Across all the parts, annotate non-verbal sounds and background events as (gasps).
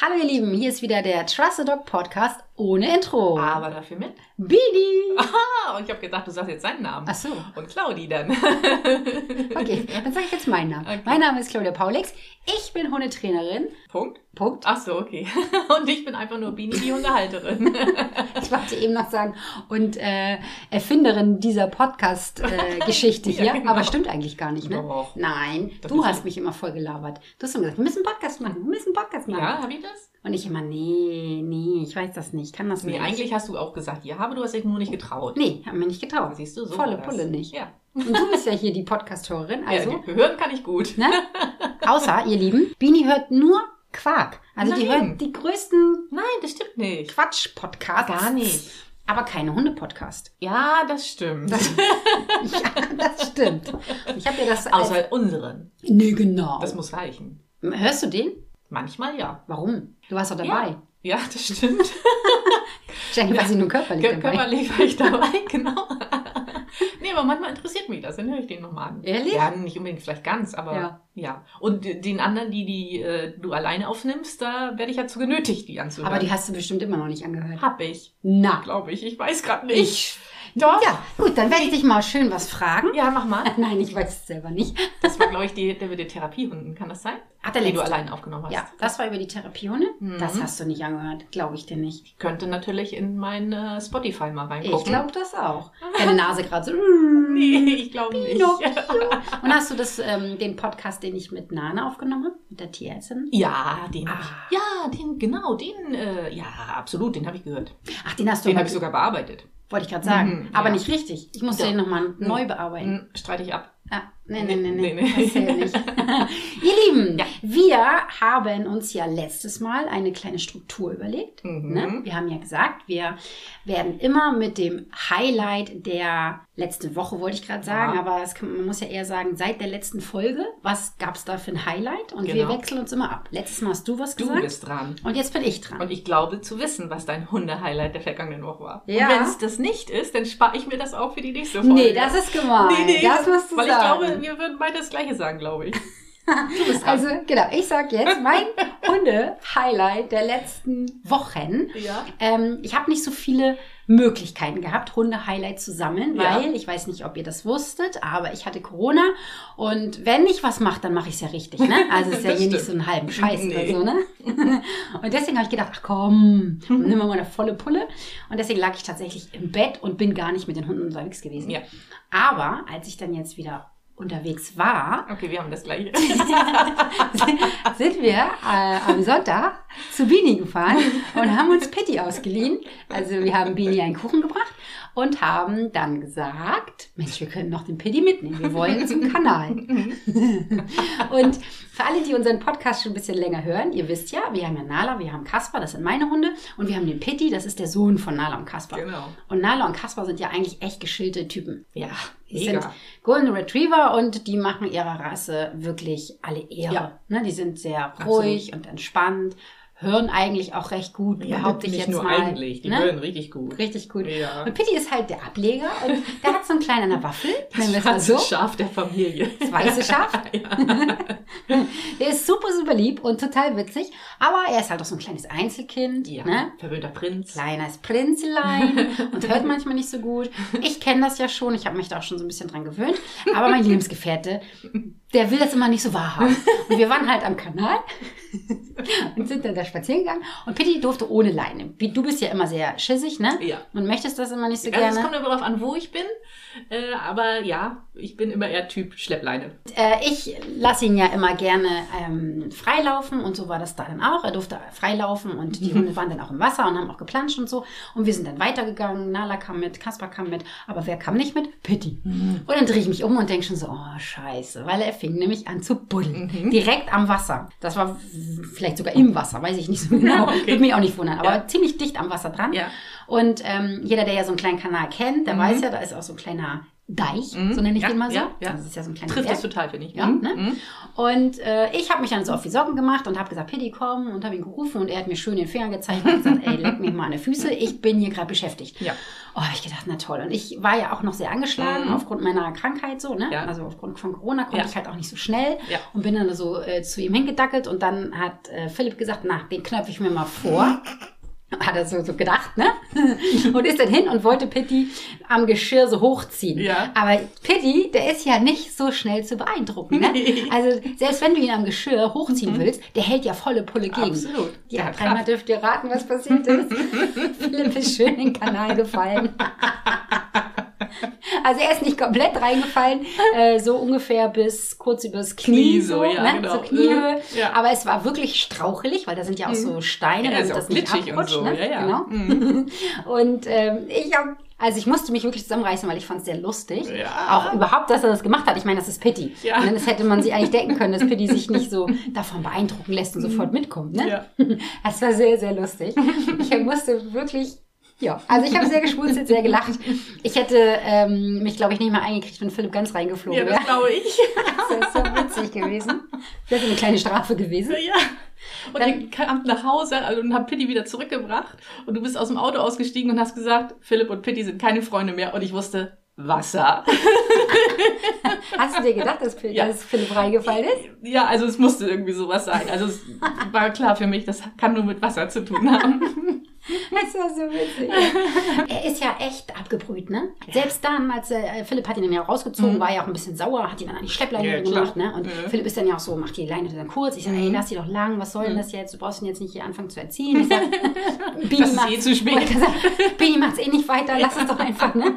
Hallo ihr Lieben, hier ist wieder der Trust the Dog Podcast ohne Intro. Aber dafür mit. Bini! Aha, und ich habe gedacht, du sagst jetzt seinen Namen. Ach so. Und Claudi dann. Okay, (laughs) dann sage ich jetzt meinen Namen. Okay. Mein Name ist Claudia Paulix. Ich bin Hundetrainerin. Punkt. Punkt. Ach so, okay. (laughs) Und ich bin einfach nur Bini, die Hundehalterin. (laughs) Ich wollte eben noch sagen, und äh, Erfinderin dieser Podcast-Geschichte hier. Ja, genau. Aber stimmt eigentlich gar nicht, ne? Doch. Nein, Doch, du das hast mich immer voll gelabert. Du hast immer gesagt, wir müssen einen Podcast machen, wir müssen einen Podcast machen. ja, habe ich das? Und ich immer, nee, nee, ich weiß das nicht, kann das Nee, nicht. eigentlich hast du auch gesagt, ja, aber du hast dich nur nicht getraut. Nee, haben wir nicht getraut. Siehst du, so Volle das. Pulle nicht. Ja. Und du bist ja hier die Podcast-Hörerin, also... ja, hören kann ich gut. Ne? (laughs) Außer, ihr Lieben, Bini hört nur Quark. Also die Nein. hört die größten Nein, das stimmt nicht. Quatsch-Podcasts. Gar nicht. Aber keine Hunde-Podcast. Ja, das stimmt. (laughs) Ja, das stimmt. Ich habe dir das... als- Außer unseren. Nee, genau. Das muss reichen. Hörst du den? Manchmal ja. Warum? Du warst doch dabei. Ja, das stimmt. (laughs) Wahrscheinlich war sie nur körperlich Kör- dabei. Körperlich war ich dabei, (laughs) genau. (laughs) nee, aber manchmal interessiert mich das, dann höre ich den nochmal an. Ehrlich? Ja, nicht unbedingt vielleicht ganz, aber Ja. ja. Und den anderen, die, die äh, du alleine aufnimmst, da werde ich ja zu genötigt, die anzuhören. Aber die hast du bestimmt immer noch nicht angehört. hab ich, Na. glaube ich. Ich weiß gerade nicht. Ich. Doch. Ja, gut, dann werde ich dich mal schön was fragen. Ja, mach mal. Nein, ich weiß es selber nicht. Das glaube ich, die, der mit den Therapiehunden. Kann das sein? Ach, der die du allein aufgenommen hast. Ja, das war über die Therapiehunde. Mhm. Das hast du nicht angehört, glaube ich dir nicht. Ich könnte natürlich in mein äh, Spotify mal reingucken. Ich glaube das auch. (laughs) Deine Nase gerade so. Nee, ich glaube nicht. (laughs) Und hast du das, ähm, den Podcast, den ich mit Nana aufgenommen habe, mit der Tierärztin? Ja, den Ah. ich. Ja, den, genau, den, äh, ja, absolut, den habe ich gehört. Ach, den hast du Den habe ich sogar bearbeitet. Wollte ich gerade sagen. Mhm, aber ja. nicht richtig. Ich musste Ja. den nochmal neu bearbeiten. Hm, streite ich ab. Ah, nee, nee, nee, nee. Nee, nee. Das zählt nicht. (laughs) Ihr Lieben, Ja. wir haben uns ja letztes Mal eine kleine Struktur überlegt. Mhm. Ne? Wir haben ja gesagt, wir werden immer mit dem Highlight der letzten Woche, wollte ich gerade sagen, Ja. aber kann, man muss ja eher sagen, seit der letzten Folge, was gab es da für ein Highlight? Und wir Genau. wechseln uns immer ab. Letztes Mal hast du was Du gesagt bist dran. und jetzt bin ich dran. Und ich glaube zu wissen, was dein Hunde-Highlight der vergangenen Woche war. Ja. Und wenn es das nicht ist, dann spare ich mir das auch für die nächste Folge. nee, das ist gemein. das musst du Weil sagen. ich glaube, wir würden beide das Gleiche sagen, glaube ich. Also, genau, ich sag jetzt mein (laughs) Hunde-Highlight der letzten Wochen. ja. Ähm, ich habe nicht so viele Möglichkeiten gehabt, Hunde-Highlight zu sammeln, Ja. weil ich weiß nicht, ob ihr das wusstet, aber ich hatte Corona und wenn ich was mache, dann mache ich es ja richtig. Ne? Also es ist ja (laughs) hier nicht so einen halben Scheiß Nee. oder so. Ne? (laughs) Und deswegen habe ich gedacht, ach komm, nimm mal eine volle Pulle. Und deswegen lag ich tatsächlich im Bett und bin gar nicht mit den Hunden unterwegs gewesen. Ja. Aber als ich dann jetzt wieder unterwegs war, Okay, wir haben das Gleiche. (laughs) sind wir äh, am Sonntag zu Bini gefahren und haben uns Pitti ausgeliehen. Also wir haben Bini einen Kuchen gebracht und haben dann gesagt, Mensch, wir können noch den Pitti mitnehmen. Wir wollen zum Kanal. (laughs) (laughs) und für alle, die unseren Podcast schon ein bisschen länger hören, ihr wisst ja, wir haben ja Nala, wir haben Kaspar, das sind meine Hunde, und wir haben den Pitti, das ist der Sohn von Nala und Kaspar. Genau. Und Nala und Kaspar sind ja eigentlich echt geschillte Typen. Ja, Die mega. sind Golden Retriever und die machen ihrer Rasse wirklich alle Ehre. Ja. Ne, die sind sehr ruhig und entspannt, hören eigentlich auch recht gut, Ja, behaupte ich jetzt nur mal. eigentlich, die ne? hören richtig gut. Richtig gut. Ja. Und Pitti ist halt der Ableger und der hat so einen kleinen Waffel, nennen wir es mal schwarze so. Schaf der Familie. Das weiße Schaf. (laughs) (laughs) der ist super, super lieb und total witzig, aber er ist halt auch so ein kleines Einzelkind. Ja, Ne? verwöhnter Prinz. kleines Prinzelein und hört manchmal nicht so gut. Ich kenne das ja schon, ich habe mich da auch schon so ein bisschen dran gewöhnt. Aber mein (laughs) Lebensgefährte, der will das immer nicht so wahrhaben. (laughs) Und wir waren halt am Kanal (laughs) und sind dann da spazieren gegangen. Und Pitti durfte ohne Leine. Du bist ja immer sehr schissig, ne? Ja. Und möchtest das immer nicht so Also es gerne. kommt immer darauf an, wo ich bin. Äh, aber ja, ich bin immer eher Typ Schleppleine. Äh, ich lasse ihn ja immer gerne ähm, freilaufen und so war das da dann auch. Er durfte freilaufen und die Hunde (laughs) waren dann auch im Wasser und haben auch geplanscht und so. Und wir sind dann weitergegangen. Nala kam mit, Kaspar kam mit, aber wer kam nicht mit? Pitti. Und dann drehe ich mich um und denke schon so, oh scheiße, weil er fing nämlich an zu buddeln. Direkt am Wasser. Das war vielleicht sogar im Wasser, weiß ich nicht so genau. (laughs) Okay. Würde mich auch nicht wundern, aber Ja. ziemlich dicht am Wasser dran. Ja. Und ähm, jeder, der ja so einen kleinen Kanal kennt, der weiß ja, da ist auch so ein kleiner Deich, Mhm. so nenne ich Ja, den mal so. ja, ja. Das ist ja so ein kleiner Trifft Berg. das total, finde ich. Ja, Mhm. ne? Mhm. Und äh, ich habe mich dann so auf die Socken gemacht und habe gesagt, Pitti, komm, und habe ihn gerufen und er hat mir schön den Finger gezeigt und gesagt, ey, leck mich mal an die Füße, ich bin hier gerade beschäftigt. Ja. Oh, habe ich gedacht, na toll. Und ich war ja auch noch sehr angeschlagen Mhm. aufgrund meiner Krankheit so, ne? Ja. Also aufgrund von Corona konnte ich halt auch nicht so schnell Ja. und bin dann so äh, zu ihm hingedackelt und dann hat äh, Philipp gesagt, na, den knöpfe ich mir mal vor. Hat er so, so gedacht, ne? (laughs) Und ist dann hin und wollte Pitti am Geschirr so hochziehen. Ja. Aber Pitti, der ist ja nicht so schnell zu beeindrucken, ne? Also selbst wenn du ihn am Geschirr hochziehen willst, der hält ja volle Pulle gegen. Absolut. Ja, dreimal dürft ihr raten, was passiert ist. (laughs) Philipp ist schön in den Kanal gefallen. Also er ist nicht komplett reingefallen, äh, so ungefähr bis kurz übers Knie, Knie so, ja, ne? genau. so Kniehöhe. Ja. Aber es war wirklich strauchelig, weil da sind ja auch so Steine, Ja, damit ist das nicht abrutscht. So, ne? ja, ja. Genau. Mhm. (laughs) Und ähm, ich habe, also ich musste mich wirklich zusammenreißen, weil ich fand es sehr lustig. Ja. Auch überhaupt, dass er das gemacht hat. Ich meine, das ist Pitti. Ja. Und das hätte man sich eigentlich denken können, dass Pitti sich nicht so davon beeindrucken lässt und sofort mitkommt. Ne? Ja. (laughs) Das war sehr, sehr lustig. Ich musste wirklich, ja, also ich habe sehr geschmunzelt, sehr gelacht. Ich hätte ähm, mich, glaube ich, nicht mal eingekriegt, wenn Philipp ganz reingeflogen Ja, wäre. das glaube ich. (laughs) Das wäre so witzig gewesen. Das wäre eine kleine Strafe gewesen. Ja. Und Dann- ich kam nach Hause also, und habe Pitti wieder zurückgebracht. Und du bist aus dem Auto ausgestiegen und hast gesagt, Philipp und Pitti sind keine Freunde mehr. Und ich wusste, Wasser. (laughs) Hast du dir gedacht, dass, Philipp- Ja. dass Philipp reingefallen ist? Ja, also es musste irgendwie sowas sein. Also es war klar für mich, das kann nur mit Wasser zu tun haben. (laughs) Das war so witzig. (laughs) er ist ja echt abgebrüht, ne? Selbst dann, als äh, Philipp hat ihn dann ja rausgezogen, war er auch ein bisschen sauer, hat ihn dann an die Schleppleine Mhm. Ja, gemacht, ne? Und Mhm. Philipp ist dann ja auch so, macht die Leine dann kurz. Ich sage, ey, lass die doch lang, was soll denn das jetzt? Du brauchst ihn jetzt nicht hier anfangen zu erziehen. Ich sag, (laughs) Bini Das ist eh zu spät. (laughs) Bini macht's eh nicht weiter, lass es doch einfach, ne?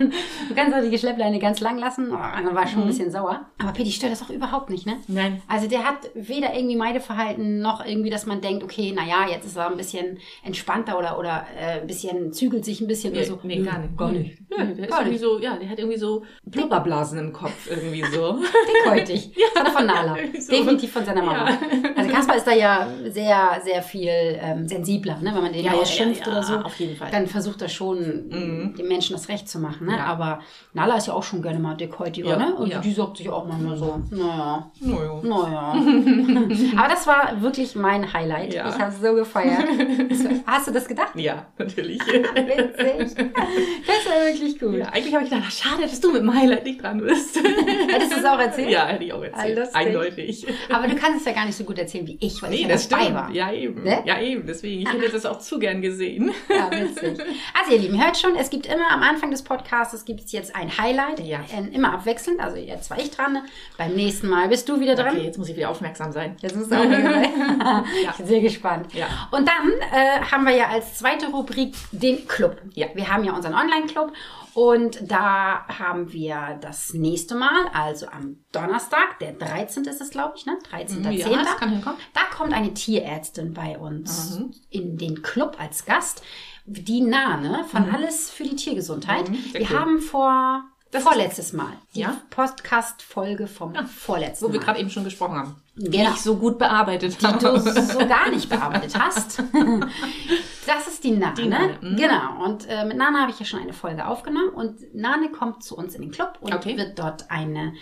Du kannst doch die Schleppleine ganz lang lassen. Oh, dann war ich Mhm. schon ein bisschen sauer. Aber Pitti stört das auch überhaupt nicht, ne? Nein. Also der hat weder irgendwie Meideverhalten noch irgendwie, dass man denkt, okay, naja, jetzt ist er ein bisschen entspannter oder, oder äh, ein bisschen zügelt sich ein bisschen oder Nee, so. nee, Nö, gar nicht. Gar nicht. Ja, der ist Gar irgendwie nicht. so, ja, der hat irgendwie so Blubberblasen im Kopf, irgendwie so. (laughs) Dickhäutig. (laughs) Er von Nala. (laughs) so. Definitiv von seiner Mama. Ja. Also Kaspar ist da ja sehr, sehr viel ähm, sensibler, ne? wenn man den Ja, ja, ausschimpft ja, oder so. auf jeden Fall. Dann versucht er schon, Mhm. den Menschen das Recht zu machen. Ne? Ja. Aber Nala ist ja auch schon gerne mal dickhäutiger. Ja, Ne? Und ja. die sagt sich auch manchmal so, naja, Naja. Naja. (laughs) Aber das war wirklich mein Highlight. Ich habe so gefeiert. (laughs) Hast du das gedacht? Ja, natürlich. (laughs) Witzig. Das war wirklich gut. Eigentlich habe ich gedacht, ach, schade, dass du mit dem Highlight nicht dran bist. Hättest du es auch erzählt? Ja, hätte ich auch erzählt. Lustig. Eindeutig. Aber du kannst es ja gar nicht so gut erzählen wie ich, weil ich Nee, ja das dabei stimmt. war. Ja, eben. Ne? Ja, eben. Deswegen, ich hätte das auch zu gern gesehen. Ja, witzig. Also ihr Lieben, hört schon, es gibt immer am Anfang des Podcasts, gibt es jetzt ein Highlight, Ja. äh, immer abwechselnd. Also jetzt war ich dran, beim nächsten Mal bist du wieder dran. Okay, jetzt muss ich wieder aufmerksam sein. Das ist auch wieder sein. (laughs) Ich bin sehr gespannt. Ja. Und dann äh, haben wir ja als zweite Rubrik den Club. Ja. Wir haben ja unseren Online-Club und da haben wir das nächste Mal, also am Donnerstag, der 13. ist es, glaube ich, ne? 13.10. Ja, das kann hinkommen. Da kommt eine Tierärztin bei uns Mhm. in den Club als Gast. Die Nane von Alles für die Tiergesundheit. Mhm, wir cool. haben vor Das vorletztes Mal die Ja. Podcast-Folge vom vorletzten Wo wir Mal. gerade eben schon gesprochen haben. Die Genau. ich so gut bearbeitet die du habe. so gar nicht bearbeitet (laughs) hast. Das ist die Nane. Die Nane, mhm. Genau. Und äh, mit Nane habe ich ja schon eine Folge aufgenommen. Und Nane kommt zu uns in den Club und Okay. wird dort eine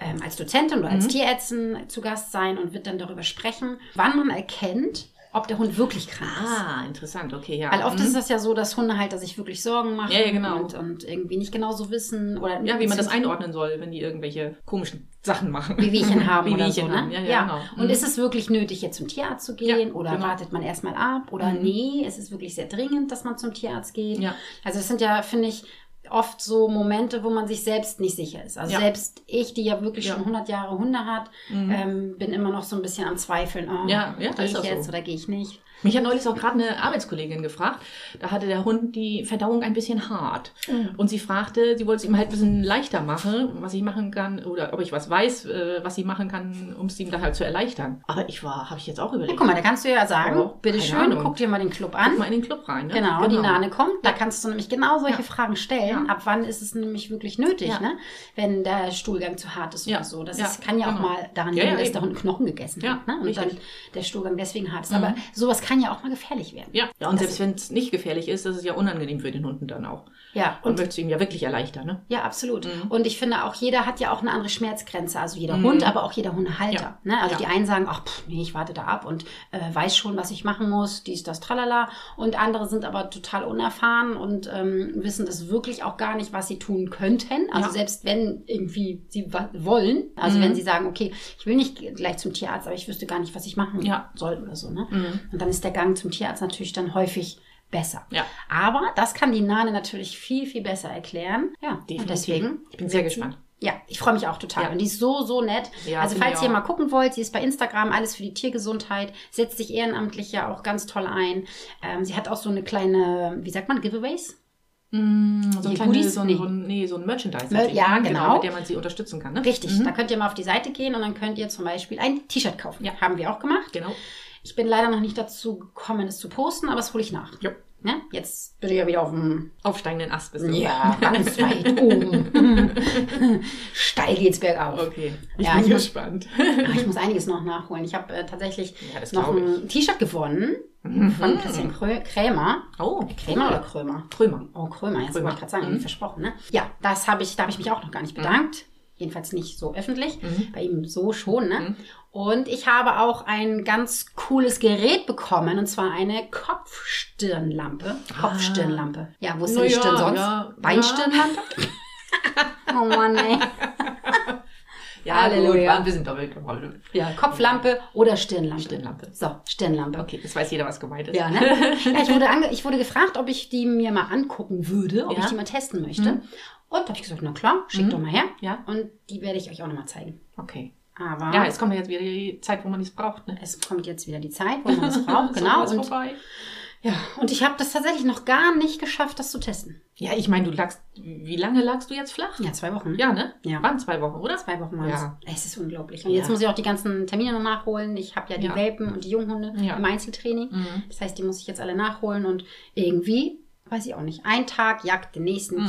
ähm, als Dozentin oder Mhm. als Tierärztin zu Gast sein und wird dann darüber sprechen, wann man erkennt, ob der Hund wirklich krank ist. Ah, interessant. Okay, ja. Weil oft Mhm. ist das ja so, dass Hundehalter sich wirklich Sorgen machen Ja, ja, genau. und, und irgendwie nicht genau so wissen oder Ja, wie man das einordnen soll, wenn die irgendwelche komischen Sachen machen. Wehwehchen (laughs) haben Wie oder Wehwehchen so, ne? haben. Ja, ja, genau. Und Mhm. ist es wirklich nötig, jetzt zum Tierarzt zu gehen? Ja, oder genau. wartet man erstmal ab? Oder Mhm. nee, es ist wirklich sehr dringend, dass man zum Tierarzt geht? Ja. Also es sind ja, finde ich, oft so Momente, wo man sich selbst nicht sicher ist. Also Ja. selbst ich, die ja wirklich Ja. schon 100 Jahre Hunde hat, Mhm. ähm, bin immer noch so ein bisschen am Zweifeln. Oh, Ja, ja, gehe ist ich jetzt so. oder gehe ich nicht? Mich hat neulich auch gerade eine Arbeitskollegin gefragt. Da hatte der Hund die Verdauung ein bisschen hart. Mhm. Und sie fragte, sie wollte es ihm halt ein bisschen leichter machen, was ich machen kann, oder ob ich was weiß, äh, was sie machen kann, um es ihm da halt zu erleichtern. Aber ich war, habe ich jetzt auch Ja, überlegt. guck mal, da kannst du ja sagen, Oh, bitteschön, keine Ahnung. guck dir mal den Club Guck an. mal in den Club rein. Ne? Genau, die Nane kommt. Da kannst du nämlich genau solche Ja. Fragen stellen. Ja. ab wann ist es nämlich wirklich nötig, Ja. ne? wenn der Stuhlgang zu hart ist Ja. oder so. Das Ja, ist, kann ja auch genau. mal daran Ja, liegen, ja, dass eben. der Hund einen Knochen gegessen Ja, hat ne? und richtig. dann der Stuhlgang deswegen hart ist. Mhm. Aber sowas kann ja auch mal gefährlich werden. Ja, ja und Das- selbst wenn es nicht gefährlich ist, ist es ja unangenehm für den Hunden dann auch. Ja, Und und möchtest du ihm ja wirklich erleichtern, ne? Ja, absolut. Mhm. Und ich finde auch, jeder hat ja auch eine andere Schmerzgrenze. Also jeder Mhm. Hund, aber auch jeder Hundehalter. Ja. Ne? Also Ja. die einen sagen, ach, pff, nee, ich warte da ab und äh, weiß schon, was ich machen muss, dies, das, tralala. Und andere sind aber total unerfahren und ähm, wissen das wirklich auch gar nicht, was sie tun könnten. Also Ja. selbst wenn irgendwie sie wollen, also Mhm. wenn sie sagen, okay, ich will nicht gleich zum Tierarzt, aber ich wüsste gar nicht, was ich machen Ja. soll oder so. Ne? Mhm. Und dann ist der Gang zum Tierarzt natürlich dann häufig besser. Ja. Aber das kann die Nane natürlich viel, viel besser erklären. Ja, und Definitiv. deswegen. Ich bin sehr gespannt. Ja, ich freue mich auch total. Ja. Und die ist so, so nett. Ja, also falls ihr mal gucken wollt, sie ist bei Instagram, alles für die Tiergesundheit, setzt sich ehrenamtlich ja auch ganz toll ein. Ähm, sie hat auch so eine kleine, wie sagt man, Giveaways? Mm, so ein Goodies? so ein, Nee. so ein, nee, so ein Merchandise. Mer- ja, genau. Mit der man sie unterstützen kann, ne? Richtig, Mhm. da könnt ihr mal auf die Seite gehen und dann könnt ihr zum Beispiel ein T-Shirt kaufen. Ja. Haben wir auch gemacht. Genau. Ich bin leider noch nicht dazu gekommen, es zu posten, aber das hole ich nach. Jo. Ne? Jetzt bin ich ja wieder auf dem Aufsteigenden Ast bist du. Ja, (laughs) ganz weit oben. (laughs) Steil geht's bergauf. Okay. Ich Ja, bin ich muss- gespannt. Aber (laughs) ich muss einiges noch nachholen. Ich habe äh, tatsächlich Ja, noch ein T-Shirt gewonnen von Christian Krö Krämer. Oh, Krämer oder Krömer? Trümmer. Oh, Krömer, jetzt Krömer. wollte ich gerade sagen, Mhm. versprochen, ne? Ja, das habe ich, da habe ich mich auch noch gar nicht bedankt. Jedenfalls nicht so öffentlich. Mhm. Bei ihm so schon, ne? Mhm. Und ich habe auch ein ganz cooles Gerät bekommen, und zwar eine Kopfstirnlampe. Kopfstirnlampe. Ja, wo ist denn die ja, Stirn sonst? ja, Beinstirnlampe? (laughs) oh Mann, ey. (laughs) Ja, Halleluja. gut, ein bisschen doppelt gewollt. Ja, Kopflampe oder Stirnlampe. Stirnlampe. So, Stirnlampe. Okay, das weiß jeder, was gemeint ist. Ja, ne? (laughs) ja, ich, wurde ich wurde gefragt, ob ich die mir mal angucken würde, ob Ja. ich die mal testen möchte. Mhm. Und da habe ich gesagt, na klar, schick Mhm. doch mal her. Ja, Und die werde ich euch auch nochmal zeigen. okay. Aber Ja, jetzt kommt ja jetzt wieder die Zeit, wo man es braucht, ne? es kommt jetzt wieder die Zeit, wo man das (laughs) braucht. genau. So, Und, vorbei. ja, und ich habe das tatsächlich noch gar nicht geschafft, das zu testen. Ja, ich meine, du lagst, wie lange lagst du jetzt flach? Ja, zwei Wochen. Ja, ne? Ja. Waren zwei Wochen, oder? Zwei Wochen waren Ja. es. Es ist unglaublich. Und jetzt Ja. muss ich auch die ganzen Termine noch nachholen. Ich habe ja die Ja. Welpen und die Junghunde im Einzeltraining. Mhm. Das heißt, die muss ich jetzt alle nachholen und irgendwie, weiß ich auch nicht, ein Tag jagt den nächsten. Mhm.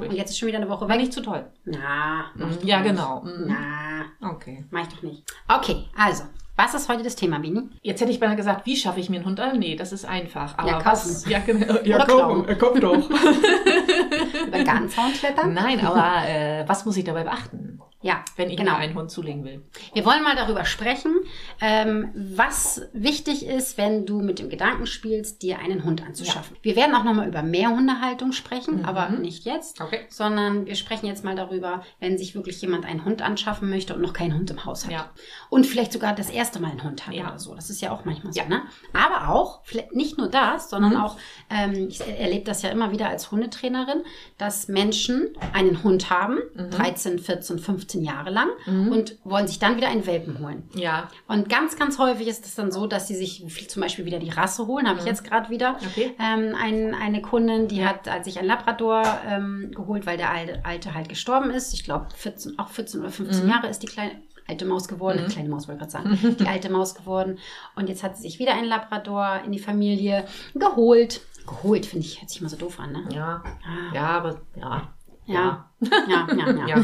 Und jetzt ist schon wieder eine Woche War weg. nicht zu toll. Na, Mhm. Ja, nicht. genau. Mhm. Na, Okay. mach ich doch nicht. Okay, also, was ist heute das Thema, Bini? Jetzt hätte ich beinahe gesagt, wie schaffe ich mir einen Hund an? Nee, das ist einfach. Aber Ja, kaufen. was? Ja, genau. Ja, Oder kaufen. klauen. Äh, Komm doch. (laughs) Über den Gartenzaun klettern? Nein, aber äh, was muss ich dabei beachten, Ja, wenn ich genau. mir einen Hund zulegen will? Wir wollen mal darüber sprechen, ähm, was wichtig ist, wenn du mit dem Gedanken spielst, dir einen Hund anzuschaffen. Wir werden auch nochmal über Mehrhundehaltung sprechen, Mhm. aber nicht jetzt. Okay. Sondern wir sprechen jetzt mal darüber, wenn sich wirklich jemand einen Hund anschaffen möchte und noch keinen Hund im Haus hat. Ja. Und vielleicht sogar das erste Mal einen Hund hat Ja. oder so. Das ist ja auch manchmal Ja. so, ne? Aber auch, vielleicht nicht nur das, sondern Mhm. auch, ähm, ich erlebe das ja immer wieder als Hundetrainerin, dass Menschen einen Hund haben, Mhm. 13, 14, 15 Jahre lang, Mhm. und wollen sich dann wieder einen Welpen holen. Ja. Und ganz, ganz häufig ist es dann so, dass sie sich zum Beispiel wieder die Rasse holen. Habe ich jetzt gerade wieder. Okay. Ähm, ein, eine Kundin, die Ja. hat als sich ein Labrador ähm, geholt, weil der alte, alte halt gestorben ist. Ich glaube, 14, auch 14 oder 15 Mhm. Jahre ist die kleine alte Maus geworden. Mhm. Kleine Maus wollte ich gerade sagen. (laughs) die alte Maus geworden. Und jetzt hat sie sich wieder einen Labrador in die Familie geholt. Geholt, finde ich, hört sich immer so doof an, ne? Ja. Ah, Ja, aber ja. Ja. Ja, ja, ja. Ja.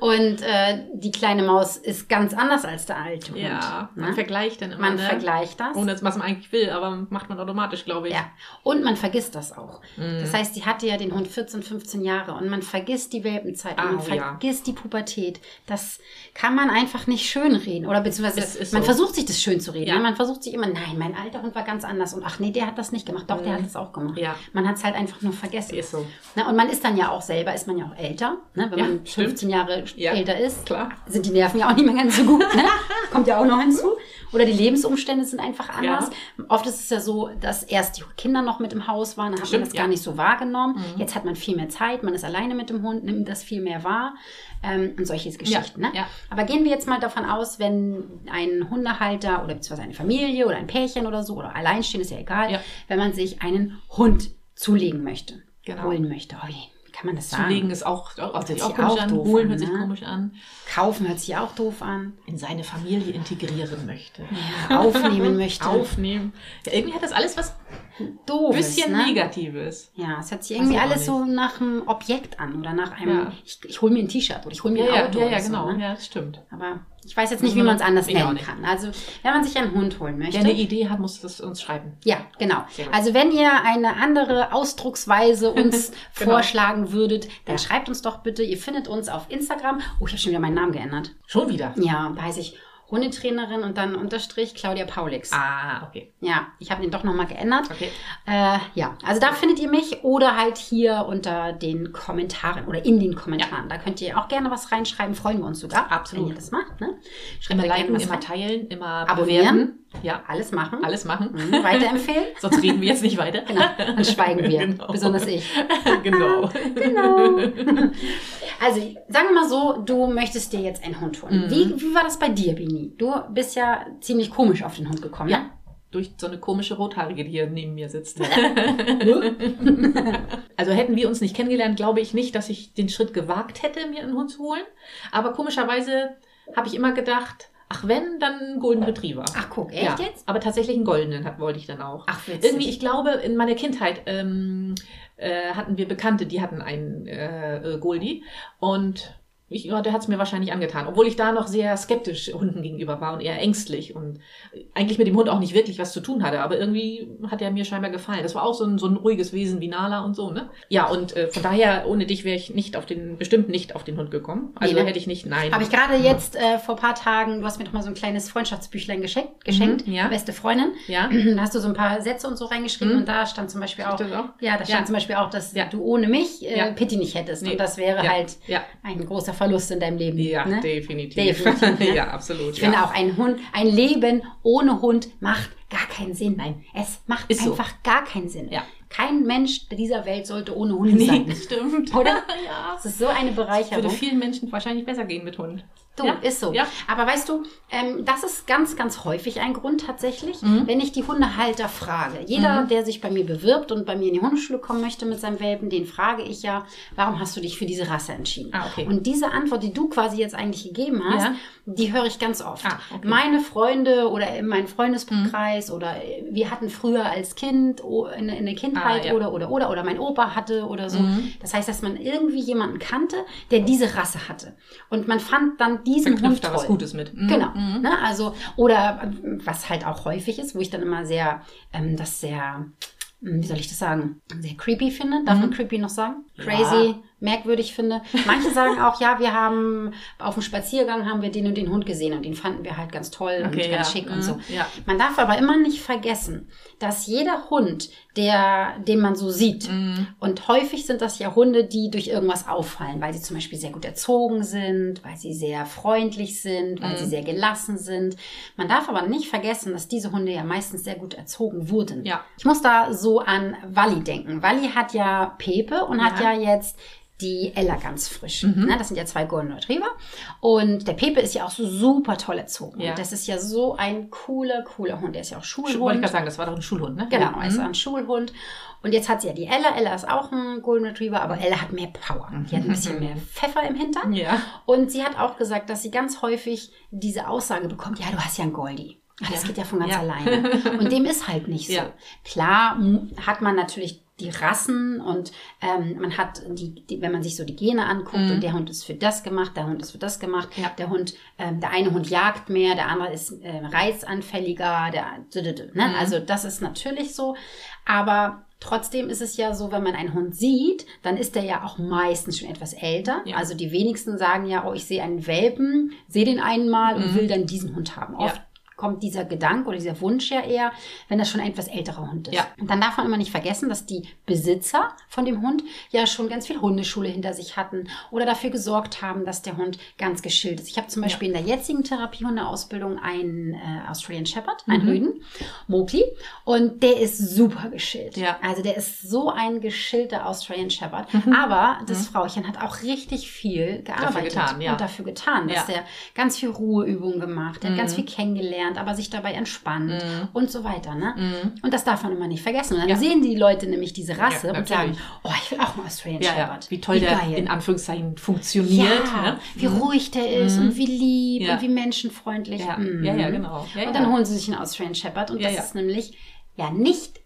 Und äh, die kleine Maus ist ganz anders als der alte Hund. Ja. Man ne? vergleicht dann immer. Man ne? vergleicht das. Ohne dass was man eigentlich will, aber macht man automatisch, glaube ich. Ja, und man vergisst das auch. Mhm. Das heißt, sie hatte ja den Hund 14, 15 Jahre und man vergisst die Welpenzeit und man Ah, ja. vergisst die Pubertät. Das kann man einfach nicht schönreden. Oder beziehungsweise Es man so. versucht sich das schön zu reden. Ja. ne? Man versucht sich immer, nein, mein alter Hund war ganz anders und ach nee, der hat das nicht gemacht. Doch, der Mhm. hat das auch gemacht. Ja. Man hat es halt einfach nur vergessen. Ist so. Ne? Und man ist dann ja auch selber, ist man ja auch älter. Ne? Wenn Ja, man stimmt. 15 Jahre Ja. älter ist, Klar. sind die Nerven ja auch nicht mehr ganz so gut. Ne? (laughs) Kommt ja auch noch hinzu. Oder die Lebensumstände sind einfach anders. Oft ist es ja so, dass erst die Kinder noch mit im Haus waren, dann hat Stimmt, man das ja. gar nicht so wahrgenommen. Mhm. Jetzt hat man viel mehr Zeit, man ist alleine mit dem Hund, nimmt das viel mehr wahr ähm, und solche Geschichten. Ne? ja. Aber gehen wir jetzt mal davon aus, wenn ein Hundehalter oder beziehungsweise eine Familie oder ein Pärchen oder so oder alleinstehend, ist ja egal, Ja. wenn man sich einen Hund zulegen möchte, Genau. holen möchte. Oh, kann man das sagen? Zulegen ist auch, auch, hört sich auch komisch auch an. Holen hört sich ne? komisch an. Kaufen hört sich auch doof an. In seine Familie integrieren möchte. Ja, aufnehmen möchte. Aufnehmen. Ja, irgendwie hat das alles was doofes, bisschen ne? Negatives. Ja, es hört sich irgendwie auch alles so nach einem Objekt an oder nach einem, Ja. ich, ich hole mir ein T-Shirt oder ich hole mir Ja, ein ja, Auto ja, ja so, genau. ne? Ja, das stimmt. Aber ich weiß jetzt nicht, wie man es anders ich nennen kann. Also, wenn man sich einen Hund holen möchte. Wer eine Idee hat, muss das uns schreiben. Ja, genau. Also wenn ihr eine andere Ausdrucksweise uns (laughs) Genau. vorschlagen würdet, dann Ja. schreibt uns doch bitte. Ihr findet uns auf Instagram. Oh, ich habe schon wieder meinen Namen geändert. Schon wieder. Ja, da heiße Hundetrainerin und dann Unterstrich Claudia Paulix. Ah, okay. Ja, ich habe den doch nochmal geändert. Okay. Äh, ja, also da findet ihr mich oder halt hier unter den Kommentaren oder in den Kommentaren. Da könnt ihr auch gerne was reinschreiben. Freuen wir uns sogar, Absolut. wenn ihr das macht. Ne? Schreibt Immer liken, immer teilen, immer Abonnieren. bewerten. Ja, Alles machen. alles machen. Mhm, weiterempfehlen. (laughs) Sonst reden wir jetzt nicht weiter. Genau, dann schweigen wir. Genau. Besonders ich. (laughs) genau. (laughs) Genau. Also, sagen wir mal so, du möchtest dir jetzt einen Hund holen. Mhm. Wie, wie war das bei dir, Bini? Du bist ja ziemlich komisch auf den Hund gekommen, Ja. Durch so eine komische Rothaarige, die hier neben mir sitzt. ne? Also hätten wir uns nicht kennengelernt, glaube ich nicht, dass ich den Schritt gewagt hätte, mir einen Hund zu holen. Aber komischerweise habe ich immer gedacht, ach wenn, dann Golden Retriever. Ach, guck, echt ja, jetzt? Aber tatsächlich einen goldenen hat, wollte ich dann auch. Ach, witzig. Irgendwie, ich glaube, in meiner Kindheit ähm, äh, hatten wir Bekannte, die hatten einen äh, äh, Goldie und ich, ja, der hat es mir wahrscheinlich angetan, obwohl ich da noch sehr skeptisch Hunden gegenüber war und eher ängstlich und eigentlich mit dem Hund auch nicht wirklich was zu tun hatte, aber irgendwie hat er mir scheinbar gefallen. Das war auch so ein, so ein ruhiges Wesen wie Nala und so, ne? Ja, und äh, von daher, ohne dich wäre ich nicht auf den, bestimmt nicht auf den Hund gekommen. Also Nee, ne? hätte ich nicht, nein. Habe ich gerade jetzt äh, vor ein paar Tagen, du hast mir doch mal so ein kleines Freundschaftsbüchlein geschenkt, geschenkt Mhm, ja. beste Freundin. Ja? (clears throat) Da hast du so ein paar Sätze und so reingeschrieben Mhm. und da stand zum Beispiel auch, auch? ja, da stand Ja. zum Beispiel auch, dass Ja. du ohne mich äh. Pitti nicht hättest Nee. und das wäre halt ein großer Verlust in deinem Leben. Ja, ne? definitiv. Definitiv, (laughs) ne? ja, absolut. Ich ja. finde auch ein Hund, ein Leben ohne Hund macht gar keinen Sinn. Nein. Es macht Ist so. einfach gar keinen Sinn. Ja. Kein Mensch dieser Welt sollte ohne Hund Nee, sein. das (laughs) stimmt. Oder? (laughs) ja. Das ist so eine Bereicherung. Würde vielen Menschen wahrscheinlich besser gehen mit Hund. Du, Ja. ist so. Ja. Aber weißt du, ähm, das ist ganz, ganz häufig ein Grund tatsächlich, Mhm. wenn ich die Hundehalter frage. Jeder, der sich bei mir bewirbt und bei mir in die Hundeschule kommen möchte mit seinem Welpen, den frage ich ja, warum hast du dich für diese Rasse entschieden? Ah, okay. Und diese Antwort, die du quasi jetzt eigentlich gegeben hast, Ja. die höre ich ganz oft. Ah, okay. Meine Freunde oder in meinem Freundeskreis oder äh, wir hatten früher als Kind in, in der Kindheit Ah, ja. oder, oder, oder, oder mein Opa hatte oder so. Mhm. Das heißt, dass man irgendwie jemanden kannte, der diese Rasse hatte. Und man fand dann diesen Hund Verknüpft da toll. was Gutes mit. Mhm. Genau. Mhm. Ne, also, oder was halt auch häufig ist, wo ich dann immer sehr, ähm, das sehr, hm, wie soll ich das sagen, sehr creepy finde. Darf man creepy noch sagen? Crazy, Ja. Merkwürdig finde. Manche sagen auch, ja, wir haben auf dem Spaziergang haben wir den und den Hund gesehen und den fanden wir halt ganz toll und Okay, ganz ja. schick Mhm, und so. ja. Man darf aber immer nicht vergessen, dass jeder Hund, der, den man so sieht, Mhm. und häufig sind das ja Hunde, die durch irgendwas auffallen, weil sie zum Beispiel sehr gut erzogen sind, weil sie sehr freundlich sind, weil Mhm. sie sehr gelassen sind. Man darf aber nicht vergessen, dass diese Hunde ja meistens sehr gut erzogen wurden. Ja. Ich muss da so an Wally denken. Wally hat ja Pepe und hat ja Ja. jetzt die Ella ganz frisch. Mhm. Ne, das sind ja zwei Golden Retriever. Und der Pepe ist ja auch so super toll erzogen. Ja. Das ist ja so ein cooler, cooler Hund. Der ist ja auch Schul wollte ich Schulhund. gerade sagen, das war doch ein Schulhund, ne? Genau, er ist Mhm. ein Schulhund. Und jetzt hat sie ja die Ella. Ella ist auch ein Golden Retriever, aber Ella hat mehr Power. Die hat ein bisschen mehr Pfeffer im Hintern. Ja. Und sie hat auch gesagt, dass sie ganz häufig diese Aussage bekommt, ja, du hast ja einen Goldie. Ah, Das Ja. geht ja von ganz Ja. alleine. Und dem ist halt nicht (laughs) so. Ja. Klar hat man natürlich die Rassen und ähm, man hat die, die, wenn man sich so die Gene anguckt Mhm. und der Hund ist für das gemacht, der Hund ist für das gemacht, Ja. der Hund, ähm, der eine Hund jagt mehr, der andere ist äh, reißanfälliger, der, ne? Mhm. also das ist natürlich so, aber Trotzdem ist es ja so, wenn man einen Hund sieht, dann ist der ja auch meistens schon etwas älter. Ja. Also die wenigsten sagen ja, oh, ich sehe einen Welpen, sehe den einmal und will dann diesen Hund haben. Mhm. Ja. Kommt dieser Gedanke oder dieser Wunsch ja eher, wenn das schon ein etwas älterer Hund ist. Ja. Und dann darf man immer nicht vergessen, dass die Besitzer von dem Hund ja schon ganz viel Hundeschule hinter sich hatten oder dafür gesorgt haben, dass der Hund ganz geschillt ist. Ich habe zum Beispiel in der jetzigen Therapiehundeausbildung einen äh, Australian Shepherd, einen Rüden, Mowgli, und der ist super geschillt. Ja. Also der ist so ein geschillter Australian Shepherd. Aber das Frauchen hat auch richtig viel gearbeitet getan, ja. und dafür getan, dass Ja. der ganz viel Ruheübungen gemacht, der hat ganz viel kennengelernt, aber sich dabei entspannt und so weiter. Ne? Und das darf man immer nicht vergessen. Und dann Ja. sehen die Leute nämlich diese Rasse Ja, und sagen, oh, ich will auch einen Australian Ja, ja. Shepherd. Wie toll der geil. in Anführungszeichen funktioniert. ne? wie ruhig der ist und wie lieb und wie menschenfreundlich. Ja, Mhm. ja, genau. Und dann holen sie sich einen Australian Shepherd und das ist nämlich ja nicht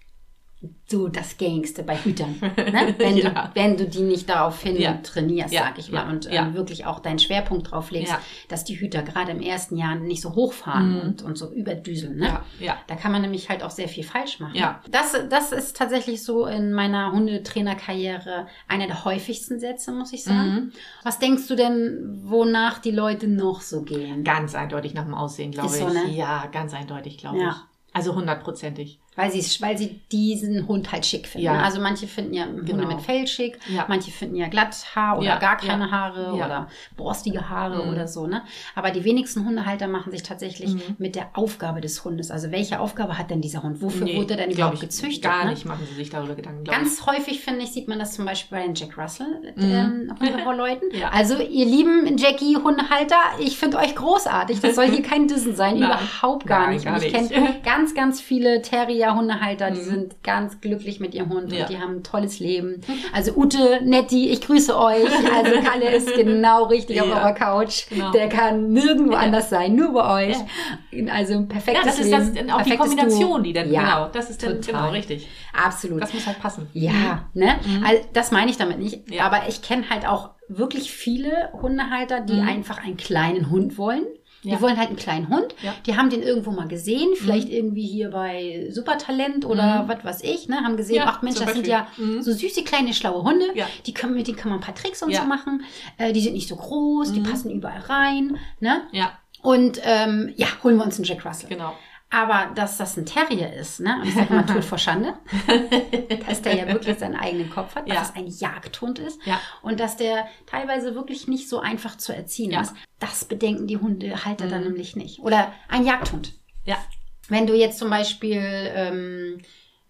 so das Gängigste bei Hütern. (laughs) Ne? Wenn, Ja. du, wenn du die nicht daraufhin Ja. trainierst, Ja, sag ich mal, ja, und ähm, wirklich auch deinen Schwerpunkt drauf legst, dass die Hüter gerade im ersten Jahr nicht so hochfahren und, und so überdüseln. Ne? Mhm. Ja. Da kann man nämlich halt auch sehr viel falsch machen. Ja. Das, das ist tatsächlich so in meiner Hundetrainerkarriere einer der häufigsten Sätze, muss ich sagen. Mhm. Was denkst du denn, wonach die Leute noch so gehen? Ganz eindeutig nach dem Aussehen, glaube ich. so, ne? Ja, ganz eindeutig, glaube Ja. ich. Also hundertprozentig. Weil sie, weil sie diesen Hund halt schick finden. Ja. Also manche finden ja Hunde Genau. mit Fell schick, Ja. manche finden ja Glatthaar oder Ja, gar keine. Haare oder borstige Haare Mhm. oder so. Ne? Aber die wenigsten Hundehalter machen sich tatsächlich Mhm. mit der Aufgabe des Hundes. Also welche Aufgabe hat denn dieser Hund? Wofür Nee, wurde er denn überhaupt ich, gezüchtet? Gar ne? nicht machen sie sich darüber Gedanken. Ganz häufig, finde ich, sieht man das zum Beispiel bei den Jack Russell Mhm. ähm. (laughs) Ja. Also ihr lieben Jackie-Hundehalter, ich finde euch großartig. Das soll hier kein Dissen sein, (laughs) Nein. überhaupt gar nicht. gar Und ich nicht. kenne (laughs) ganz, ganz viele Terrier-Hundehalter, die Mhm. sind ganz glücklich mit ihrem Hund Ja. und die haben ein tolles Leben. Also Ute, Netti, ich grüße euch. Also (laughs) Kalle ist genau richtig auf Ja. eurer Couch. Genau. Der kann nirgendwo Ja. anders sein, nur bei euch. Also ein Ja, perfektes das ist das, Leben. auch die Kombination, Duo. die dann, ja, genau, das ist dann, total. genau, richtig. Absolut. Das muss halt passen. Ja, ne? Mhm. Also, das meine ich damit nicht. Ja. Aber ich kenne halt auch wirklich viele Hundehalter, die Mhm. einfach einen kleinen Hund wollen. Die Ja. wollen halt einen kleinen Hund. Ja. Die haben den irgendwo mal gesehen, vielleicht irgendwie hier bei Supertalent oder Mhm. was weiß ich, ne? Haben gesehen, Ja, ach Mensch, das sind ja Mhm. so süße kleine schlaue Hunde. Ja. Die können, mit denen kann man ein paar Tricks und so machen. Äh, die sind nicht so groß, die Mhm. passen überall rein, ne? Ja, Und ähm, ja, holen wir uns einen Jack Russell. genau. Aber dass das ein Terrier ist, ne? Und ich sage mal, tut vor Schande, (laughs) dass der ja wirklich seinen eigenen Kopf hat, dass Ja. es ein Jagdhund ist Ja. und dass der teilweise wirklich nicht so einfach zu erziehen Ja. ist. Das bedenken die Hundehalter dann Mhm. nämlich nicht. Oder ein Jagdhund. Ja. Wenn du jetzt zum Beispiel, ähm,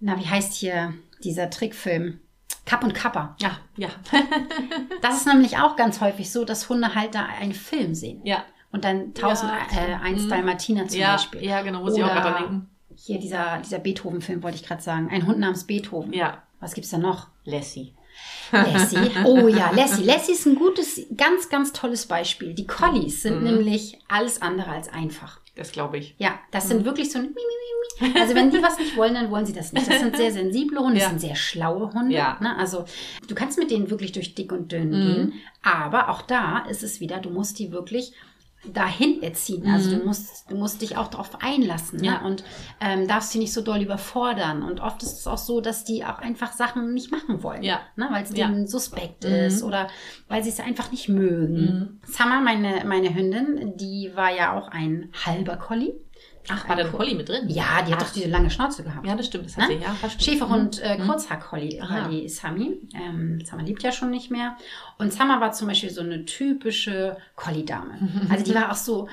na, wie heißt hier dieser Trickfilm? Kapp und Kapper. Ja, ja. Das ist nämlich auch ganz häufig so, dass Hundehalter einen Film sehen. ja. Und dann tausend Ja, eins mhm. Dalmatiner zum ja, Beispiel. ja, genau, muss ich auch Oder- gerade denken. Hier dieser, dieser Beethoven-Film wollte ich gerade sagen. Ein Hund namens Beethoven. Ja, Was gibt's da noch? Lassie. Lassie. Oh ja, Lassie. Lassie ist ein gutes, ganz, ganz tolles Beispiel. Die Collies sind Mhm. nämlich alles andere als einfach. Das glaube ich. Ja, das Mhm. sind wirklich so ein. Also wenn die was nicht wollen, dann wollen sie das nicht. Das sind sehr sensible Hunde, das Ja. sind sehr schlaue Hunde. Ja. Ne? Also du kannst mit denen wirklich durch dick und dünn Mhm. gehen. Aber auch da ist es wieder, du musst die wirklich dahin erziehen. Also du musst, du musst dich auch darauf einlassen ne? Mhm. Ja. und ähm, darfst sie nicht so doll überfordern. Und oft ist es auch so, dass die auch einfach Sachen nicht machen wollen, Ja. ne? weil es Ja. denen suspekt Mhm. ist oder weil sie es einfach nicht mögen. Mhm. Summer, meine, meine Hündin, die war ja auch ein halber Collie. Ach, war da ein Collie mit drin? Ja, die hat Ach. doch diese lange Schnauze gehabt. Ja, das stimmt. Das Ne? hat sie, ja. stimmt. Schäferhund, äh, Mhm. Kurzhaar-Collie, war die Sami. Ähm, Summer lebt ja schon nicht mehr. Und Summer war zum Beispiel so eine typische Collie-Dame. (laughs) Also die war auch so, mi,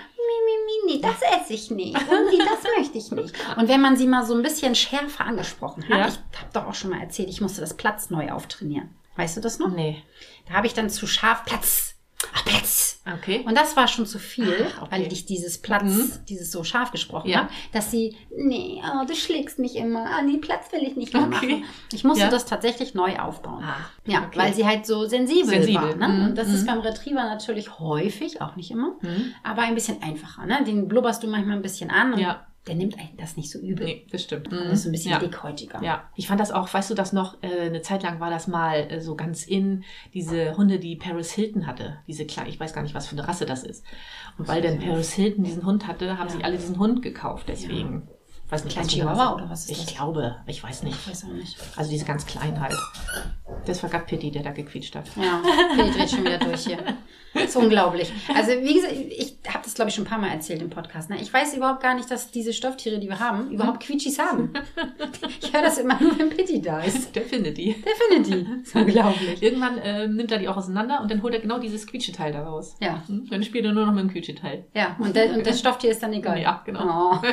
mi, mi, nee, das esse ich nicht. Und nee, das möchte ich nicht. (laughs) Und wenn man sie mal so ein bisschen schärfer angesprochen hat, Ja. ich habe doch auch schon mal erzählt, ich musste das Platz neu auftrainieren. Weißt du das noch? Nee. Da habe ich dann zu scharf Platz. Ach, Platz. Okay. Und das war schon zu viel, Ach, okay. weil ich dieses Platz, Mhm. dieses so scharf gesprochen Ja. habe, dass sie, nee, oh, du schlägst mich immer, an den Platz will ich nicht mehr Okay. machen. Ich musste Ja. das tatsächlich neu aufbauen. Ah, ja, okay. weil sie halt so sensibel, Sensibel, war. Ne? mhm, Und das mhm. ist beim Retriever natürlich häufig, auch nicht immer, Mhm. aber ein bisschen einfacher. Ne? Den blubberst du manchmal ein bisschen an und Ja. Der nimmt einen das nicht so übel. Nee, das stimmt. Das ist ein bisschen ja. dickhäutiger. Ja, ich fand das auch, weißt du das noch, äh, eine Zeit lang war das mal äh, so ganz in, diese Hunde, die Paris Hilton hatte, diese kleine, ich weiß gar nicht, was für eine Rasse das ist. Und weil denn Paris Hilton diesen Hund hatte, haben Ja. sich alle diesen Hund gekauft, deswegen. Ich weiß nicht, Klein Chihuahua oder was ist Ich das? glaube, ich weiß nicht. Ich weiß auch nicht. Also diese ganz klein halt. Das war gerade Pitti, der da gequietscht hat. Ja, Pili dreht schon wieder durch hier. Das ist unglaublich. Also, wie gesagt, ich habe das, glaube ich, schon ein paar Mal erzählt im Podcast. Ne? Ich weiß überhaupt gar nicht, dass diese Stofftiere, die wir haben, überhaupt Quietschis haben. Ich höre das immer nur, wenn Pitti da ist. (laughs) Der findet die. Der findet die. Das ist unglaublich. Irgendwann äh, nimmt er die auch auseinander und dann holt er genau dieses Quietscheteil da raus. Ja, Hm? Dann spielt er nur noch mit dem Quietscheteil. ja. Und, der, und das Stofftier ist dann egal. Ja, genau. Oh.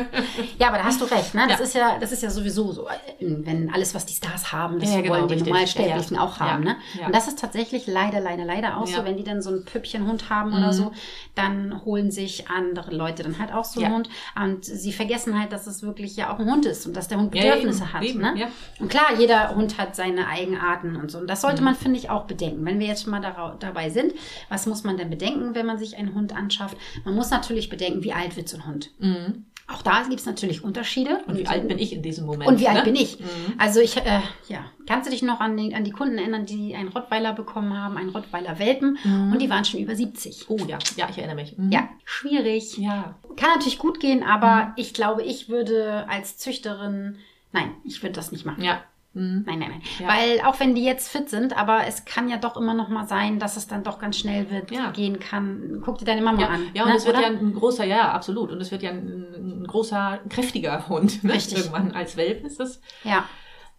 Ja, aber da hast du recht. Ne? Das, Ja. ist ja, das ist ja sowieso so. Wenn alles, was die Stars haben, das Ja, genau, wollen die. Normalsterblichen Ja, auch haben. Ne? Und das ist tatsächlich leider, leider, leider auch so. Wenn die dann so einen Püppchenhund haben oder Mhm. so, dann holen sich andere Leute dann halt auch so einen. Hund. Und sie vergessen halt, dass es wirklich ja auch ein Hund ist und dass der Hund Bedürfnisse eben, hat. eben, ne? Und klar, jeder Hund hat seine Eigenarten und so. Und das sollte Mhm. man, finde ich, auch bedenken. Wenn wir jetzt schon mal darau- dabei sind, was muss man denn bedenken, wenn man sich einen Hund anschafft? Man muss natürlich bedenken, wie alt wird so ein Hund. Mhm. Auch da gibt es natürlich Unterschiede. Und wie alt bin ich in diesem Moment? Und wie alt ne? bin ich? Mhm. Also ich, äh, ja, kannst du dich noch an die, an die Kunden erinnern, die einen Rottweiler bekommen haben, einen Rottweiler Welpen Mhm. und die waren schon über 70. Oh ja, ja, ich erinnere mich. Mhm. Ja, schwierig. Ja. Kann natürlich gut gehen, aber Mhm. ich glaube, ich würde als Züchterin, nein, ich würde das nicht machen. Ja. Mhm. Nein, nein, nein. Ja. Weil auch wenn die jetzt fit sind, aber es kann ja doch immer noch mal sein, dass es dann doch ganz schnell wird, Ja. gehen kann. Guck dir deine Mama Ja, an. ja, und ne, es wird oder? ja ein großer, ja, absolut. Und es wird ja ein, ein großer, kräftiger Hund. Ne? Richtig. Irgendwann als Welpen ist das ja.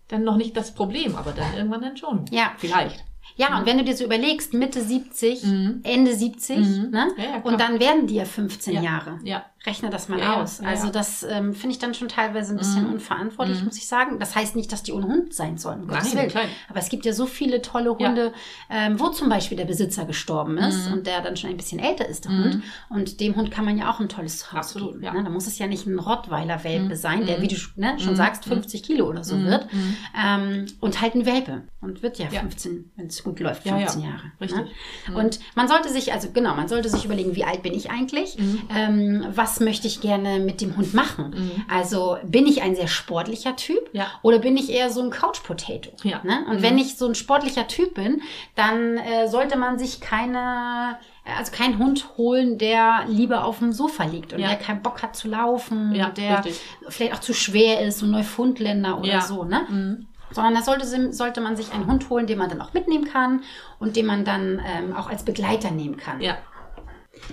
dann noch nicht das Problem, aber dann irgendwann dann schon. Ja. Vielleicht. Ja, und wenn du dir so überlegst, Mitte 70, Mhm. Ende 70, Mhm. ne? Ja, ja, klar. und dann werden die ja 15 Ja. Jahre. Ja. Rechne das mal Ja, aus. ja, also ja. das ähm, finde ich dann schon teilweise ein bisschen Mhm. unverantwortlich, Mhm. muss ich sagen. Das heißt nicht, dass die ohne Hund sein sollen. um Gottes Nein, Willen. klar. Aber es gibt ja so viele tolle Hunde, ähm, wo zum Beispiel der Besitzer gestorben ist Mhm. und der dann schon ein bisschen älter ist, der Mhm. Hund. Und dem Hund kann man ja auch ein tolles Zuhause Absolut, geben. Ne? Da muss es ja nicht ein Rottweiler-Welpe Mhm. sein, der, Mhm. wie du ne, schon Mhm. sagst, 50 Kilo oder so Mhm. wird. Mhm. Ähm, und halt ein Welpe. Und wird ja Ja. 15, wenn es gut läuft, Ja, ja. 15 Jahre. Richtig. Ne? Mhm. Und man sollte sich, also genau, man sollte sich überlegen, wie alt bin ich eigentlich? Mhm. Was möchte ich gerne mit dem Hund machen? Mhm. Also bin ich ein sehr sportlicher Typ Ja. oder bin ich eher so ein Couch-Potato? Ja. Ne? Und Mhm. wenn ich so ein sportlicher Typ bin, dann äh, sollte man sich keine, also keinen Hund holen, der lieber auf dem Sofa liegt und Ja. der keinen Bock hat zu laufen, Ja, und der richtig. vielleicht auch zu schwer ist, so Neufundländer oder Ja. so, ne? Mhm. sondern da sollte, sollte man sich einen Hund holen, den man dann auch mitnehmen kann und den man dann ähm, auch als Begleiter nehmen kann. Ja.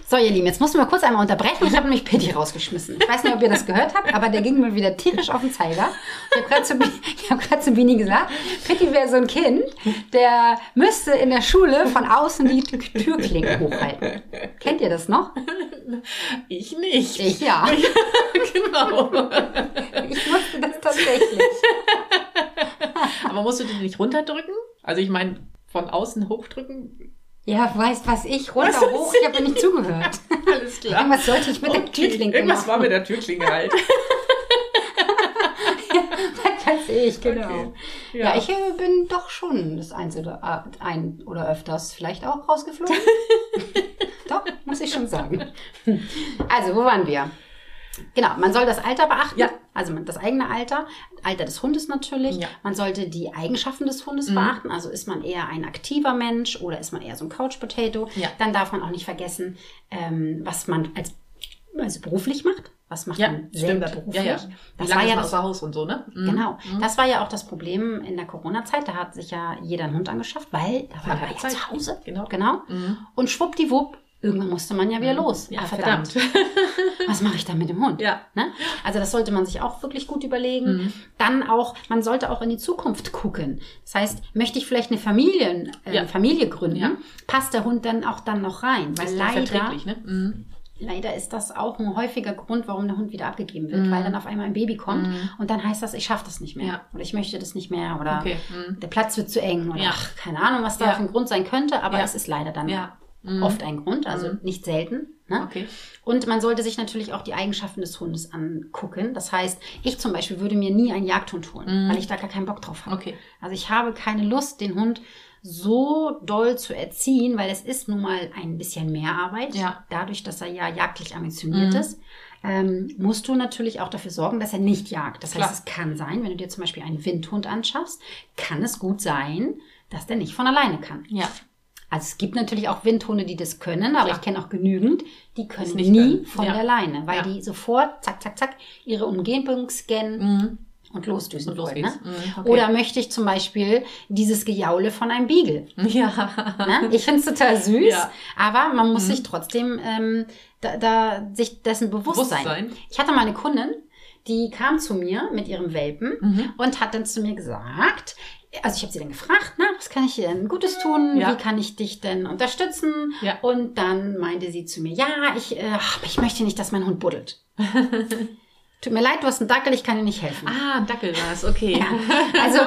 So, ihr Lieben, jetzt mussten wir kurz einmal unterbrechen. Ich habe nämlich Pitti rausgeschmissen. Ich weiß nicht, ob ihr das gehört habt, aber der ging mir wieder tierisch auf den Zeiger. Ich habe gerade zu, (laughs) ich hab grad zu Bini gesagt, Pitti wäre so ein Kind, der müsste in der Schule von außen die Tür- Türklinken hochhalten. Kennt ihr das noch? Ich nicht. Ich ja. (laughs) genau. Ich musste das tatsächlich. Aber musst du den nicht runterdrücken? Also ich meine, von außen hochdrücken? Ja, weißt was ich, runter, hoch, ich habe nicht zugehört. (laughs) Alles klar. Irgendwas sollte ich mit der Okay, Türklinke Irgendwas machen. war mit der Türklinge halt. (laughs) Das weiß ich, genau. Okay. Ja, Ja. ich äh, bin doch schon das oder äh, ein oder öfters vielleicht auch rausgeflogen. (laughs) doch, muss ich schon sagen. Also, wo waren wir? Genau, man soll das Alter beachten, Ja. also das eigene Alter, Alter des Hundes natürlich. Ja. Man sollte die Eigenschaften des Hundes Mhm. beachten, also ist man eher ein aktiver Mensch oder ist man eher so ein Couch-Potato. Ja. Dann darf man auch nicht vergessen, ähm, was man als also beruflich macht. Was macht Ja, man selber stimmt. beruflich? Ja, Das war ja das Haus und so, ne? Mhm. Genau. Mhm. Das war ja auch das Problem in der Corona-Zeit. Da hat sich ja jeder einen Hund angeschafft, weil da war hat ja Zeit. zu Hause. Genau. Genau. Mhm. Und schwuppdiwupp, irgendwann musste man ja wieder los. Ja, Ah, verdammt. (laughs) Was mache ich da mit dem Hund? Ja. Ne? Also das sollte man sich auch wirklich gut überlegen. Mhm. Dann auch, man sollte auch in die Zukunft gucken. Das heißt, möchte ich vielleicht eine Familie, äh, Ja. Familie gründen, Ja. passt der Hund dann auch dann noch rein? Weil leider, ne? Mhm. leider ist das auch ein häufiger Grund, warum der Hund wieder abgegeben wird, Mhm. weil dann auf einmal ein Baby kommt Mhm. und dann heißt das, ich schaffe das nicht mehr Ja. oder ich möchte das nicht mehr oder Okay. Mhm. der Platz wird zu eng oder ach, keine Ahnung, was da für ein Grund sein könnte, aber es ist leider dann Ja. Mhm. oft ein Grund, also Mhm. nicht selten. Ne? Okay. Und man sollte sich natürlich auch die Eigenschaften des Hundes angucken. Das heißt, ich zum Beispiel würde mir nie einen Jagdhund holen, Mhm. weil ich da gar keinen Bock drauf habe. Okay. Also ich habe keine Lust, den Hund so doll zu erziehen, weil es ist nun mal ein bisschen mehr Arbeit. Ja. Dadurch, dass er ja jagdlich ambitioniert Mhm. ist, ähm, musst du natürlich auch dafür sorgen, dass er nicht jagt. Das Klar. heißt, es kann sein, wenn du dir zum Beispiel einen Windhund anschaffst, kann es gut sein, dass der nicht von alleine kann. Ja. Also es gibt natürlich auch Windhunde, die das können, aber Klar. ich kenne auch genügend, die können nicht nie können. von Ja. der Leine, weil Ja. die sofort, zack, zack, zack, ihre Umgebung scannen Mhm. und losdüsen Und los wollen. Ne? Mhm, okay. Oder möchte ich zum Beispiel dieses Gejaule von einem Beagle? (laughs) Ja. Ne? Ich finde es total süß, Ja. aber man muss Mhm. sich trotzdem ähm, da, da sich dessen bewusst sein. Bewusstsein. Ich hatte mal eine Kundin, die kam zu mir mit ihrem Welpen Mhm. und hat dann zu mir gesagt, also ich habe sie dann gefragt, na, was kann ich dir denn Gutes tun? Ja. Wie kann ich dich denn unterstützen? Ja. Und dann meinte sie zu mir, ja, ich, äh, ich möchte nicht, dass mein Hund buddelt. (laughs) Tut mir leid, du hast einen Dackel, ich kann dir nicht helfen. Ah, ein Dackel war es, okay. Also,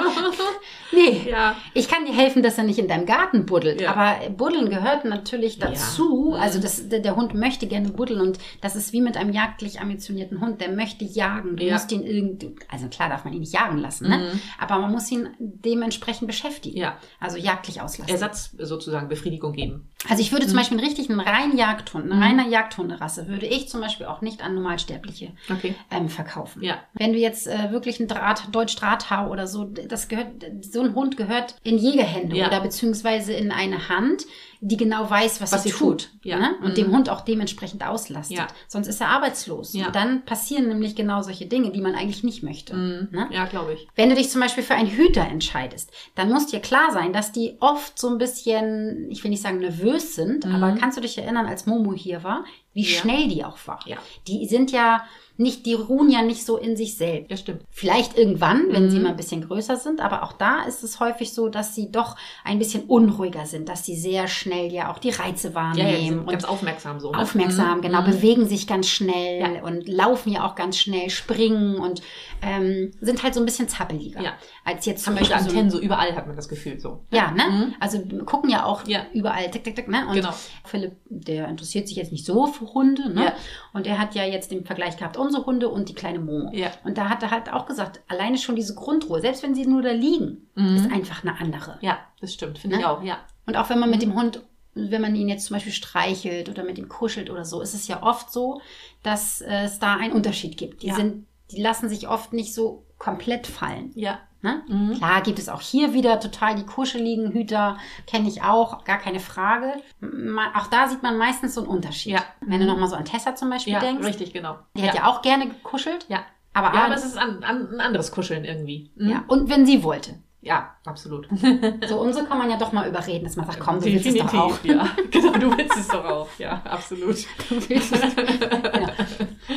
(laughs) nee. Ja. Ich kann dir helfen, dass er nicht in deinem Garten buddelt. Ja. Aber Buddeln gehört natürlich dazu. Ja. Also das, der, der Hund möchte gerne buddeln und das ist wie mit einem jagdlich ambitionierten Hund. Der möchte jagen. Du Ja. musst ihn irgendwie, also klar darf man ihn nicht jagen lassen, ne? aber man muss ihn dementsprechend beschäftigen. Ja. Also jagdlich auslassen. Ersatz sozusagen Befriedigung geben. Also ich würde Mhm. zum Beispiel einen richtigen reinen Jagdhund, eine reine Jagdhunderasse, würde ich zum Beispiel auch nicht an Normalsterbliche Okay. ähm, verkaufen. Ja. Wenn du jetzt äh, wirklich ein Draht, Deutsch Drahthau oder so, das gehört, so ein Hund gehört in Jägerhände Ja. oder beziehungsweise in eine Hand, die genau weiß, was, Was sie tut. tut. Ja. Ne? Und Mhm. dem Hund auch dementsprechend auslastet. Ja. Sonst ist er arbeitslos. Ja. Und dann passieren nämlich genau solche Dinge, die man eigentlich nicht möchte. Ne? Mhm. Ja, glaube ich. Wenn du dich zum Beispiel für einen Hüter entscheidest, dann muss dir klar sein, dass die oft so ein bisschen, ich will nicht sagen nervös sind, aber kannst du dich erinnern, als Momo hier war, wie Mhm. Schnell die auch war? Ja. Die sind ja nicht, die ruhen ja nicht so in sich selbst. Ja, stimmt. Vielleicht irgendwann, wenn Mhm. sie mal ein bisschen größer sind, aber auch da ist es häufig so, dass sie doch ein bisschen unruhiger sind, dass sie sehr schnell ja auch die Reize Ja, wahrnehmen ja, und ganz aufmerksam so. Ne? aufmerksam, Mhm. genau, Mhm. bewegen sich ganz schnell Ja. und laufen ja auch ganz schnell, springen und ähm, sind halt so ein bisschen zappeliger. Ja. Als jetzt zum Beispiel Antennen so überall hat man das Gefühl so. ja, ne? Mhm. Also gucken ja auch Ja. überall, tick, tick, tick, ne? Und Genau. Philipp, der interessiert sich jetzt nicht so für Hunde, ne? Ja. Und er hat ja jetzt den Vergleich gehabt, unsere Hunde und die kleine Momo. Ja. Und da hat er halt auch gesagt, alleine schon diese Grundruhe, selbst wenn sie nur da liegen, ist einfach eine andere. Mhm. Ja, das stimmt, finde Ne? ich auch, ja. Und auch wenn man Mhm. mit dem Hund, wenn man ihn jetzt zum Beispiel streichelt oder mit ihm kuschelt oder so, ist es ja oft so, dass es da einen Unterschied gibt. Die Ja. sind, die lassen sich oft nicht so komplett fallen. Ja. Ne? Mhm. Klar gibt es auch hier wieder total die kuscheligen Hüter, kenne ich auch, gar keine Frage. Ma- Auch da sieht man meistens so einen Unterschied. Ja. Wenn du nochmal so an Tessa zum Beispiel Ja, denkst, richtig, genau. die ja. hat ja auch gerne gekuschelt. Ja. Aber, Ja, aber es ist an, an, ein anderes Kuscheln irgendwie. Mhm. ja. Und wenn sie wollte. ja absolut. (laughs) So, und so kann man ja doch mal überreden, dass man sagt, komm, du willst es doch auch. ja. (laughs) Genau, du willst es doch auch. Ja, absolut. (laughs) Ja.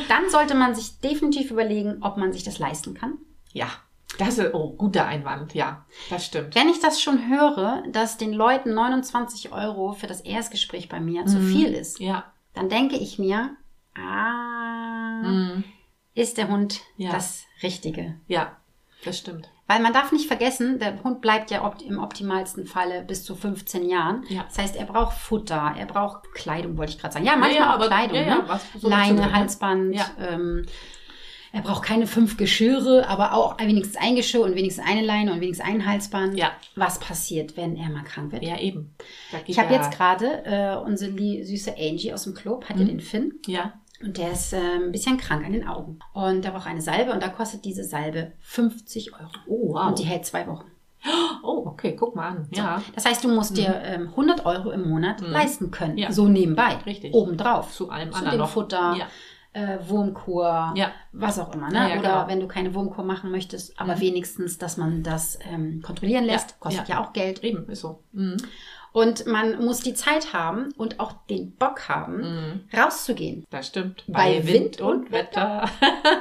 Dann sollte man sich definitiv überlegen, ob man sich das leisten kann. Ja. Das ist, oh, guter Einwand. Ja, das stimmt. Wenn ich das schon höre, dass den Leuten 29 Euro für das Erstgespräch bei mir zu viel ist, Ja. dann denke ich mir, ah, Mhm. ist der Hund Ja. das Richtige? Ja, das stimmt. Weil man darf nicht vergessen, der Hund bleibt ja opt im optimalsten Falle bis zu 15 Jahren. Ja. Das heißt, er braucht Futter, er braucht Kleidung, wollte ich gerade sagen. Ja, manchmal ja, auch aber- Kleidung. ja, ja, ne? so Leine, ne? Halsband. Ja. Ähm, er braucht keine fünf Geschirre, aber auch wenigstens ein Geschirr und wenigstens eine Leine und wenigstens ein Halsband. Ja. Was passiert, wenn er mal krank wird? Ja, eben. Da Ich habe jetzt gerade äh, unsere süße Angie aus dem Club, Mhm. hat ja den Finn. Ja. Und der ist äh, ein bisschen krank an den Augen. Und der braucht eine Salbe und da kostet diese Salbe 50 Euro. Oh, wow. Und die hält zwei Wochen. (gasps) Oh, okay, guck mal an. Ja. Das heißt, du musst dir ähm, 100 Euro im Monat leisten können. Mhm. Ja. So nebenbei. Richtig. Obendrauf. Zu allem Zu anderen dem noch. Futter, Ja. Äh, Wurmkur, Ja. was auch immer. Ne? Ja, ja, Oder genau. wenn du keine Wurmkur machen möchtest, aber wenigstens, dass man das ähm, kontrollieren lässt, kostet ja. auch Geld. Eben, ist so. Mhm. Und man muss die Zeit haben und auch den Bock haben, rauszugehen. Das stimmt. Bei Wind und Wetter.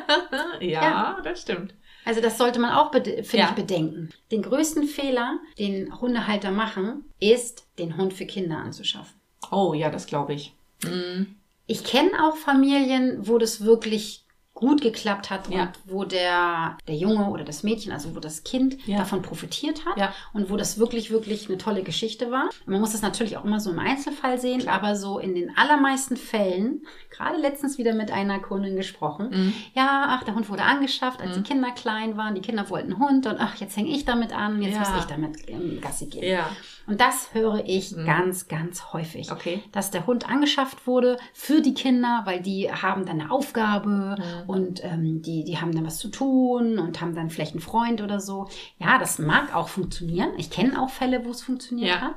(laughs) ja, Ja. das stimmt. Also das sollte man auch, finde Ja. ich, bedenken. Den größten Fehler, den Hundehalter machen, ist, den Hund für Kinder anzuschaffen. Oh, ja, das glaube ich. Mhm. Ich kenne auch Familien, wo das wirklich gut geklappt hat Ja. und wo der, der Junge oder das Mädchen, also wo das Kind Ja. davon profitiert hat Ja. und wo das wirklich, wirklich eine tolle Geschichte war. Man muss das natürlich auch immer so im Einzelfall sehen, aber so in den allermeisten Fällen, gerade letztens wieder mit einer Kundin gesprochen, Mhm. ja, ach, der Hund wurde angeschafft, als die Kinder klein waren, die Kinder wollten einen Hund und ach, jetzt hänge ich damit an, jetzt muss ich damit ähm, Gassi gehen. Ja. Und das höre ich ganz, ganz häufig. Mhm. Okay. Dass der Hund angeschafft wurde für die Kinder, weil die haben dann eine Aufgabe Mhm. und ähm, die, die haben dann was zu tun und haben dann vielleicht einen Freund oder so. Ja, das mag auch funktionieren. Ich kenne auch Fälle, wo es funktioniert Ja. hat.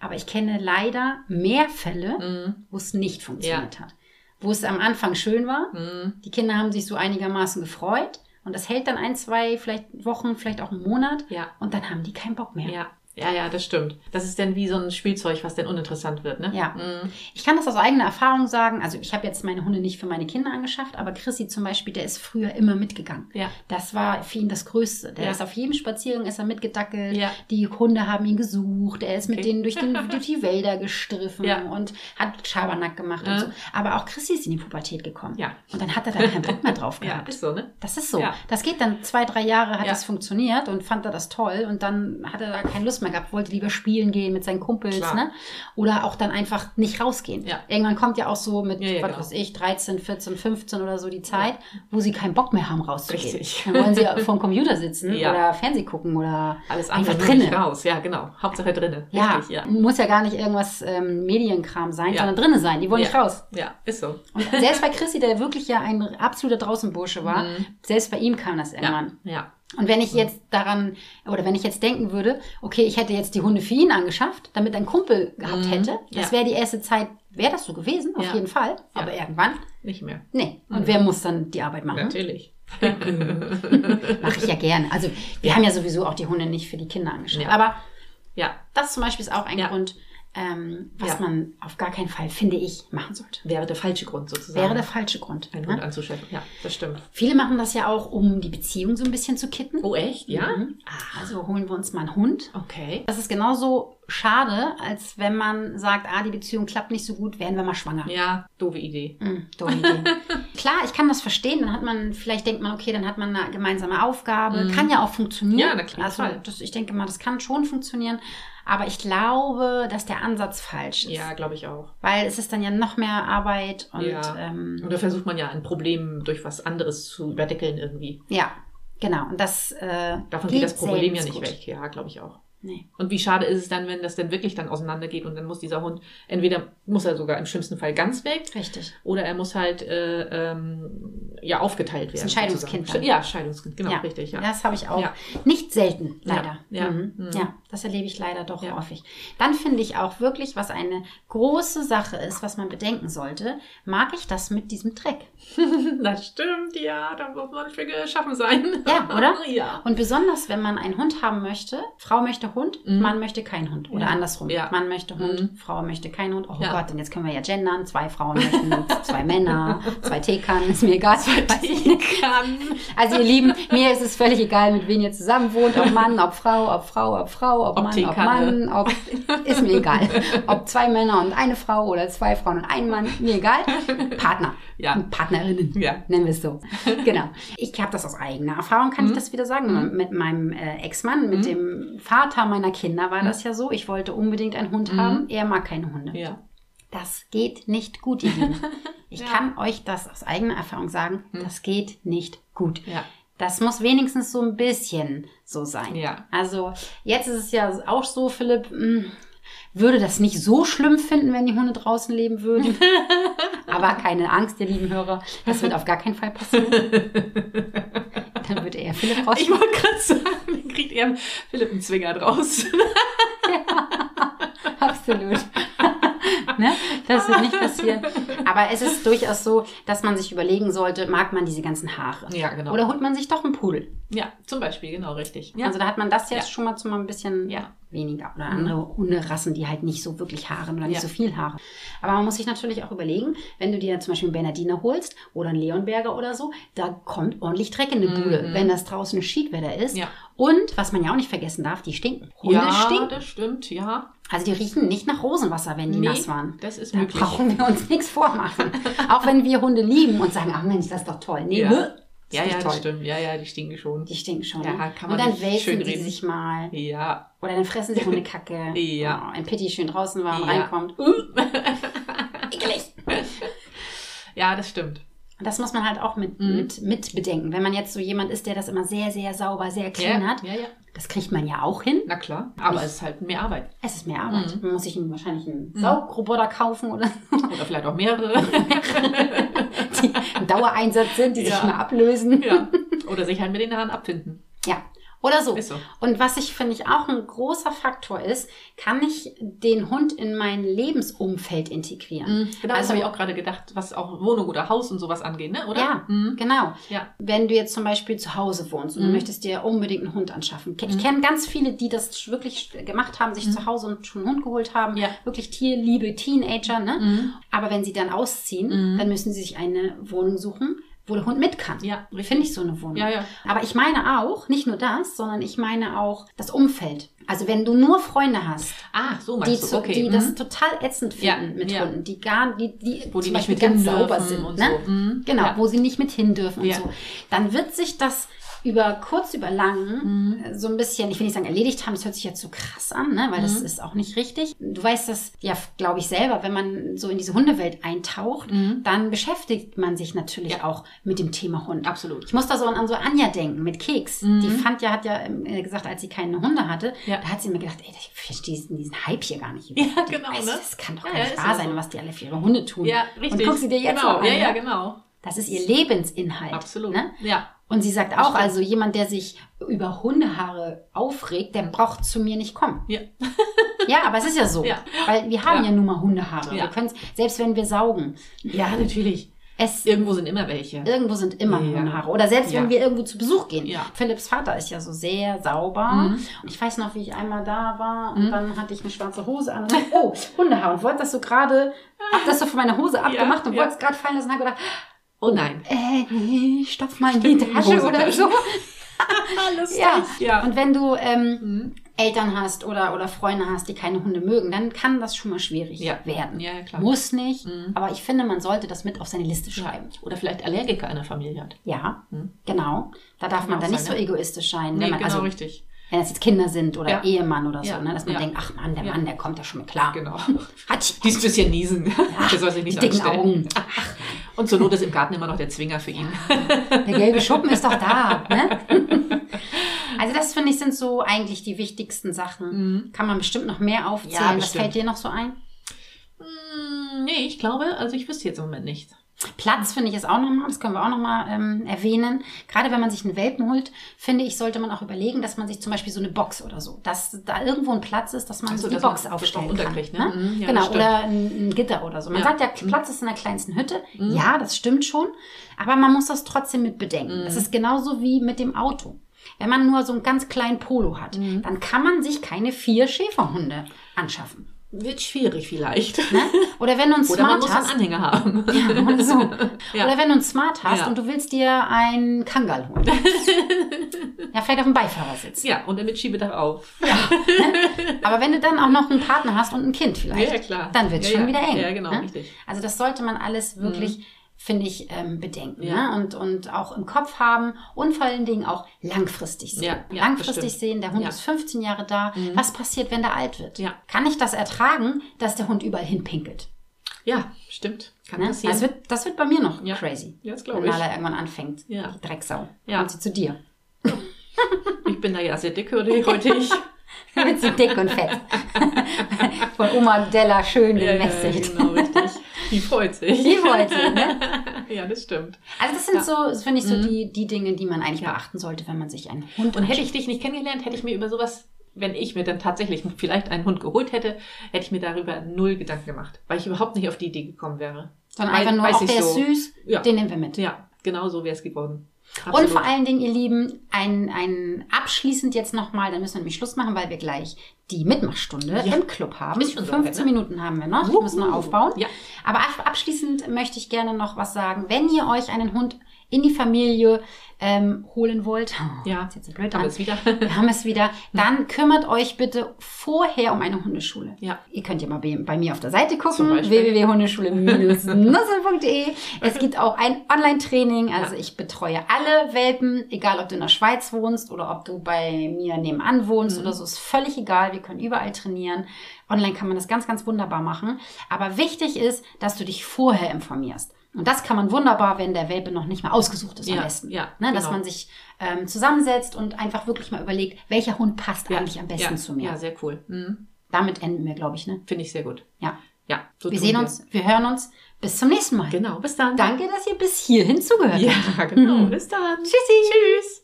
Aber ich kenne leider mehr Fälle, Mhm. wo es nicht funktioniert hat. Wo es am Anfang schön war. Mhm. Die Kinder haben sich so einigermaßen gefreut. Und das hält dann ein, zwei, vielleicht Wochen, vielleicht auch einen Monat. Ja. Und dann haben die keinen Bock mehr. Ja. Ja, ja, das stimmt. Das ist dann wie so ein Spielzeug, was dann uninteressant wird, ne? Ja. Mhm. Ich kann das aus eigener Erfahrung sagen. Also ich habe jetzt meine Hunde nicht für meine Kinder angeschafft, aber Chrissy zum Beispiel, der ist früher immer mitgegangen. Ja. Das war für ihn das Größte. Der Ja. ist auf jedem Spaziergang ist er mitgedackelt. Ja. Die Hunde haben ihn gesucht. Er ist mit Okay. denen durch, den, (laughs) durch die Wälder gestriffen Ja. und hat Schabernack gemacht Ja. und so. Aber auch Chrissy ist in die Pubertät gekommen. Ja. Und dann hat er da keinen Bock mehr drauf (laughs) Ja, gehabt. ist so, ne? Das ist so. Ja. Das geht dann zwei, drei Jahre hat Ja. das funktioniert und fand er das toll und dann hat er da keine Lust mehr gehabt, wollte lieber spielen gehen mit seinen Kumpels, Klar. ne? Oder auch dann einfach nicht rausgehen. Ja. Irgendwann kommt ja auch so mit, Ja, ja, was genau. weiß ich, 13, 14, 15 oder so die Zeit, wo sie keinen Bock mehr haben rauszugehen. Richtig. Dann wollen sie vor dem Computer sitzen oder Fernseh gucken oder Alles andere einfach drinnen. raus. Ja, genau. Hauptsache drinnen. Ja, ja. muss ja gar nicht irgendwas ähm, Medienkram sein, sondern drinnen sein. Die wollen nicht raus. Ja, ist so. Und selbst bei Chrissy, der wirklich ja ein absoluter Draußenbursche war, Mhm. selbst bei ihm kam das irgendwann. Ja. Und wenn ich jetzt daran, oder wenn ich jetzt denken würde, okay, ich hätte jetzt die Hunde für ihn angeschafft, damit ein Kumpel gehabt Mhm, hätte, das ja. wäre die erste Zeit, wäre das so gewesen, auf Ja. jeden Fall. Aber irgendwann, Nicht mehr. nee. Und wer muss dann die Arbeit machen? Natürlich. (laughs) Mache ich ja gerne. Also wir haben ja sowieso auch die Hunde nicht für die Kinder angeschafft. Aber Ja. das zum Beispiel ist auch ein. Grund, ähm, was Ja. man auf gar keinen Fall, finde ich, machen sollte. Wäre der falsche Grund sozusagen. Wäre der falsche Grund. einen Ne? Hund anzuschaffen. Ja, das stimmt. Viele machen das ja auch, um die Beziehung so ein bisschen zu kitten. Oh, echt? Ja? Mhm. Also holen wir uns mal einen Hund. Okay. Das ist genauso schade, als wenn man sagt, ah, die Beziehung klappt nicht so gut, werden wir mal schwanger. Ja, doofe Idee. Mm, doofe Idee. (laughs) Klar, ich kann das verstehen. Dann hat man, vielleicht denkt man, okay, dann hat man eine gemeinsame Aufgabe. Kann ja auch funktionieren. Mhm. Ja, na klar, Also das, ich denke mal, das kann schon funktionieren. Aber ich glaube, dass der Ansatz falsch ist. Ja, glaube ich auch. Weil es ist dann ja noch mehr Arbeit und ja. ähm, Und da versucht man ja ein Problem durch was anderes zu überdeckeln irgendwie. ja, genau. Und das äh, Davon geht das Problem ja nicht gut. weg. Ja, glaube ich auch. Nee. Und wie schade ist es dann, wenn das dann wirklich dann auseinandergeht und dann muss dieser Hund, entweder muss er sogar im schlimmsten Fall ganz weg Richtig. oder er muss halt äh, ähm, ja aufgeteilt werden. ein Scheidungskind. Ja, Scheidungskind, genau, richtig, ja. Das habe ich auch. Ja. Nicht selten, leider. Ja, ja. Mhm. Mhm. ja das erlebe ich leider doch Ja. häufig. Dann finde ich auch wirklich, was eine große Sache ist, was man bedenken sollte, mag ich das mit diesem Dreck. (laughs) Das stimmt, ja, da muss man nicht für geschaffen sein. Ja, oder? (laughs) ja. Und besonders, wenn man einen Hund haben möchte, Frau möchte Hund, Mhm. Mann möchte keinen Hund. Oder Ja. andersrum. Ja. Mann möchte Hund, Mhm. Frau möchte keinen Hund. Oh Ja. Gott, und jetzt können wir ja gendern. Zwei Frauen möchten (laughs) zwei Männer, zwei Teekannen, ist mir egal. Ich nicht. Kann. Also ihr Lieben, mir ist es völlig egal, mit wem ihr zusammen wohnt, ob Mann, ob Frau, ob Frau, ob Frau, ob, Ob Mann, ob Teekanne. Mann, ob ist mir egal. (laughs) Ob zwei Männer und eine Frau oder zwei Frauen und ein Mann, mir egal. Partner. Ja. Partnerinnen. Ja. Nennen wir es so. Genau. Ich habe das aus eigener Erfahrung, kann ich Mhm. das wieder sagen. Mit meinem äh, Ex-Mann, mit dem Vater meiner Kinder war das ja so. Ich wollte unbedingt einen Hund haben. Er mag keine Hunde. Mhm. Ja. Das geht nicht gut, ihr Lieben. (laughs) Ich Ja. kann euch das aus eigener Erfahrung sagen. Das geht nicht gut. Ja. Das muss wenigstens so ein bisschen so sein. Ja. Also jetzt ist es ja auch so, Philipp, mh, würde das nicht so schlimm finden, wenn die Hunde draußen leben würden. (laughs) Aber keine Angst, ihr lieben Hörer, das wird auf gar keinen Fall passieren. (laughs) Dann wird eher Philipp raus. Ich wollte gerade sagen, dann kriegt er Philipp einen Zwinger draus. (laughs) Absolut. Ne? Das wird nicht passieren. Aber es ist durchaus so, dass man sich überlegen sollte, mag man diese ganzen Haare? Ja, genau. Oder holt man sich doch einen Pudel? Ja, zum Beispiel, genau, richtig. Ja. Also da hat man das jetzt Ja. schon mal zu mal ein bisschen Ja. weniger. Oder andere Hunderassen, die halt nicht so wirklich Haare oder nicht so viel Haare. Aber man muss sich natürlich auch überlegen, wenn du dir zum Beispiel einen Bernardiner holst oder einen Leonberger oder so, da kommt ordentlich Dreck in die Bude, wenn das draußen Schiedwetter ist. Mhm. Ja. Und, was man ja auch nicht vergessen darf, die stinken. Hunde ja, stinken. das stimmt, ja. Also die riechen nicht nach Rosenwasser, wenn die Nee, nass waren. das ist da möglich. brauchen wir uns nichts vormachen. (laughs) auch wenn wir Hunde lieben und sagen, ach Mensch, das ist doch toll. Nee, Ja. ist Ja, ja, toll. das stimmt. Ja, ja, die stinken schon. Die stinken schon. Ja, ne? kann man und dann wälzen die reden. sich mal. Ja. Oder dann fressen sie Hundekacke. (laughs) Ja. Oh, ein Pitti schön draußen war und Ja. reinkommt. (laughs) Ekelig. Ja, das stimmt. Und das muss man halt auch mit, mit, mit bedenken. Wenn man jetzt so jemand ist, der das immer sehr, sehr sauber, sehr clean ja, hat, ja, ja. Das kriegt man ja auch hin. Na klar. Aber es ist halt mehr Arbeit. Es ist mehr Arbeit. Mhm. Man muss sich wahrscheinlich einen Saugroboter kaufen oder so, Oder vielleicht auch mehrere. (laughs) die im Dauereinsatz sind, die sich Ja. mal ablösen. ja. Oder sich halt mit den Haaren abfinden. Ja. Oder so. So. Und was ich finde ich auch ein großer Faktor ist, kann ich den Hund in mein Lebensumfeld integrieren. Genau, Also- das habe ich auch gerade gedacht, was auch Wohnung oder Haus und sowas angeht, ne? oder? Ja, Mhm. genau. Ja. Wenn du jetzt zum Beispiel zu Hause wohnst und du Mhm. möchtest dir unbedingt einen Hund anschaffen. Ich kenne ganz viele, die das wirklich gemacht haben, sich zu Hause schon einen Hund geholt haben. Mhm. Ja. Wirklich tierliebe Teenager, ne? Mhm. Aber wenn sie dann ausziehen, Mhm. dann müssen sie sich eine Wohnung suchen, wo der Hund mit kann. Ja. Finde ich so eine Wohnung. Ja, ja. Aber ich meine auch, nicht nur das, sondern ich meine auch das Umfeld. Also wenn du nur Freunde hast, Ah, so die, zu, okay. die mhm. das total ätzend Ja, finden mit ja. Hunden, die gar, die, die Wo die zum nicht Beispiel mit ganz sauber sind, und ne? so. Mhm. Genau, Ja. wo sie nicht mit hin dürfen Ja. und so. Dann wird sich das über kurz, über lang Mhm. äh, so ein bisschen, ich will nicht sagen erledigt haben, das hört sich jetzt so krass an, ne? weil das Mhm. ist auch nicht richtig. Du weißt das ja, glaube ich, selber, wenn man so in diese Hundewelt eintaucht, Mhm. dann beschäftigt man sich natürlich Ja. auch mit dem Thema Hund. Absolut. Ich muss da so an, an so Anja denken mit Keks. Mhm. Die fand ja, hat ja ähm, äh, gesagt, als sie keine Hunde hatte, Ja. da hat sie mir gedacht, ey, ich verstehe diesen, diesen Hype hier gar nicht. Ja, Die- genau, weißt ne? Das kann doch Ja, gar nicht wahr sein, so. was die alle für ihre Hunde tun. Ja, richtig. Und guck sie dir jetzt genau. an. Ja, ja, ne? genau. Das ist ihr Lebensinhalt. Absolut. Ne? Ja. Und sie sagt auch, also jemand, der sich über Hundehaare aufregt, der braucht zu mir nicht kommen. Ja. (laughs) Ja, aber es ist ja so. Ja. Weil wir haben Ja. ja nun mal Hundehaare. Ja. Wir können selbst wenn wir saugen, Ja, natürlich. es Irgendwo sind immer welche. Irgendwo sind immer Ja. Hundehaare. Oder selbst wenn wir irgendwo zu Besuch gehen. Ja. Philipps Vater ist ja so sehr sauber. Mhm. Und ich weiß noch, wie ich einmal da war und Mhm. dann hatte ich eine schwarze Hose an und dachte, oh, Hundehaar. Und wollte das so gerade, hab das so von meiner Hose abgemacht und wollte es gerade fallen lassen und hab gedacht, Oh nein. äh, nee, stopf mal in die Tasche oder Hosentasche. so. (laughs) Alles Ja. ja. Und wenn du ähm, Mhm. Eltern hast oder, oder Freunde hast, die keine Hunde mögen, dann kann das schon mal schwierig Ja. werden. Ja, klar. Muss nicht, Mhm. aber ich finde, man sollte das mit auf seine Liste schreiben. Oder vielleicht Allergiker in der Familie hat. Ja, Mhm. genau. Da darf Kann man dann nicht sein, so ne? egoistisch sein. Nee, wenn man, genau also, richtig. Wenn es jetzt Kinder sind oder Ja. Ehemann oder so, Ja. ne, dass man Ja. denkt, ach Mann, der Ja. Mann, der kommt ja schon mit klar. Genau. Hat Die ist ein bisschen niesen. (laughs) Der soll sich die nicht dicken anstellen. Augen. (laughs) Und zur Not ist im Garten immer noch der Zwinger für ihn. Der gelbe Schuppen ist doch da. Ne? (laughs) Also das finde ich sind so eigentlich die wichtigsten Sachen. Kann man bestimmt noch mehr aufzählen. Ja, Was fällt dir noch so ein? Hm, nee, ich glaube, also ich wüsste jetzt im Moment nicht. Platz finde ich ist auch nochmal, das können wir auch nochmal ähm, erwähnen. Gerade wenn man sich einen Welpen holt, finde ich, sollte man auch überlegen, dass man sich zum Beispiel so eine Box oder so, dass da irgendwo ein Platz ist, dass man so, die dass man Box das aufstellen kann. ne? Ne? Mhm, ja, genau, oder ein, ein Gitter oder so. Man Ja. sagt ja, Mhm. Platz ist in der kleinsten Hütte. Mhm. Ja, das stimmt schon. Aber man muss das trotzdem mit bedenken. Mhm. Das ist genauso wie mit dem Auto. Wenn man nur so einen ganz kleinen Polo hat, Mhm. dann kann man sich keine vier Schäferhunde anschaffen. Wird schwierig vielleicht. (laughs) Ne? Oder wenn du einen Oder man Smart muss hast. einen Anhänger haben. (laughs) Ja, oder so. (laughs) Ja. Oder wenn du einen Smart hast Ja. und du willst dir einen Kangal holen. ja, vielleicht auf dem Beifahrersitz. Ja, und damit schiebe da auf. Aber wenn du dann auch noch einen Partner hast und ein Kind vielleicht, Ja, ja, klar. dann wird es Ja, schon ja. wieder eng. Ja, genau, ne? richtig. Also das sollte man alles wirklich, finde ich, ähm, bedenken. Ja. Ne? Und, und auch im Kopf haben und vor allen Dingen auch langfristig sehen. Ja, ja, langfristig sehen, der Hund Ja. ist 15 Jahre da. Mhm. Was passiert, wenn der alt wird? Ja. Kann ich das ertragen, dass der Hund überall hinpinkelt? Ja, stimmt. Kann Ne? passieren. Das, wird, das wird bei mir noch Ja. crazy. Ja, das Wenn glaube ich. Nala irgendwann anfängt. Ja. Die Drecksau. Ja. Kommt sie zu dir. Ich bin da ja sehr dick heute, ich. (laughs) Wird sie dick und fett. (laughs) Von Oma Della schön Ja, ja, gemästigt. genau, richtig. Die freut sich. Die wollte, ne? (laughs) Ja, das stimmt. Also das sind Ja. so, das finde ich so Mhm. die, die Dinge, die man eigentlich Ja. beachten sollte, wenn man sich einen Hund Und hätte ich dich nicht kennengelernt, hätte ich mir über sowas, wenn ich mir dann tatsächlich vielleicht einen Hund geholt hätte, hätte ich mir darüber null Gedanken gemacht, weil ich überhaupt nicht auf die Idee gekommen wäre. sondern einfach nur, auch der ist so. süß, Ja. den nehmen wir mit. Ja, genau so wäre es geworden. Und vor allen Dingen, ihr Lieben, ein, ein abschließend jetzt nochmal, dann müssen wir nämlich Schluss machen, weil wir gleich die Mitmachstunde Ja. im Club haben. Ist schon so 15 weit, ne? Minuten haben wir noch, Wuhu. müssen wir aufbauen. Ja. Aber ab- abschließend möchte ich gerne noch was sagen. Wenn ihr euch einen Hund in die Familie ähm, holen wollt, (laughs) Ja. ist jetzt blöd haben es wieder. wir haben es wieder, dann kümmert euch bitte vorher um eine Hundeschule. Ja. Ihr könnt ja mal bei, bei mir auf der Seite gucken, www.hundeschule-nussel.de. Es gibt auch ein Online-Training, also Ja. ich betreue alle Welpen, egal ob du in der Schweiz wohnst oder ob du bei mir nebenan wohnst Mhm. oder so, ist völlig egal. Wir können überall trainieren. Online kann man das ganz, ganz wunderbar machen. Aber wichtig ist, dass du dich vorher informierst. Und das kann man wunderbar, wenn der Welpe noch nicht mal ausgesucht ist am Ja, besten. ja, ne, dass genau. man sich ähm, zusammensetzt und einfach wirklich mal überlegt, welcher Hund passt eigentlich am besten ja, zu mir. Ja, sehr cool. Mhm. Damit enden wir, glaube ich. Ne? Finde ich sehr gut. Ja. Ja, so Wir sehen uns, wir hören uns. Bis zum nächsten Mal. Genau, bis dann. Danke, dass ihr bis hierhin zugehört habt. Ja, genau. Mhm. (laughs) Bis dann. Tschüssi. Tschüss.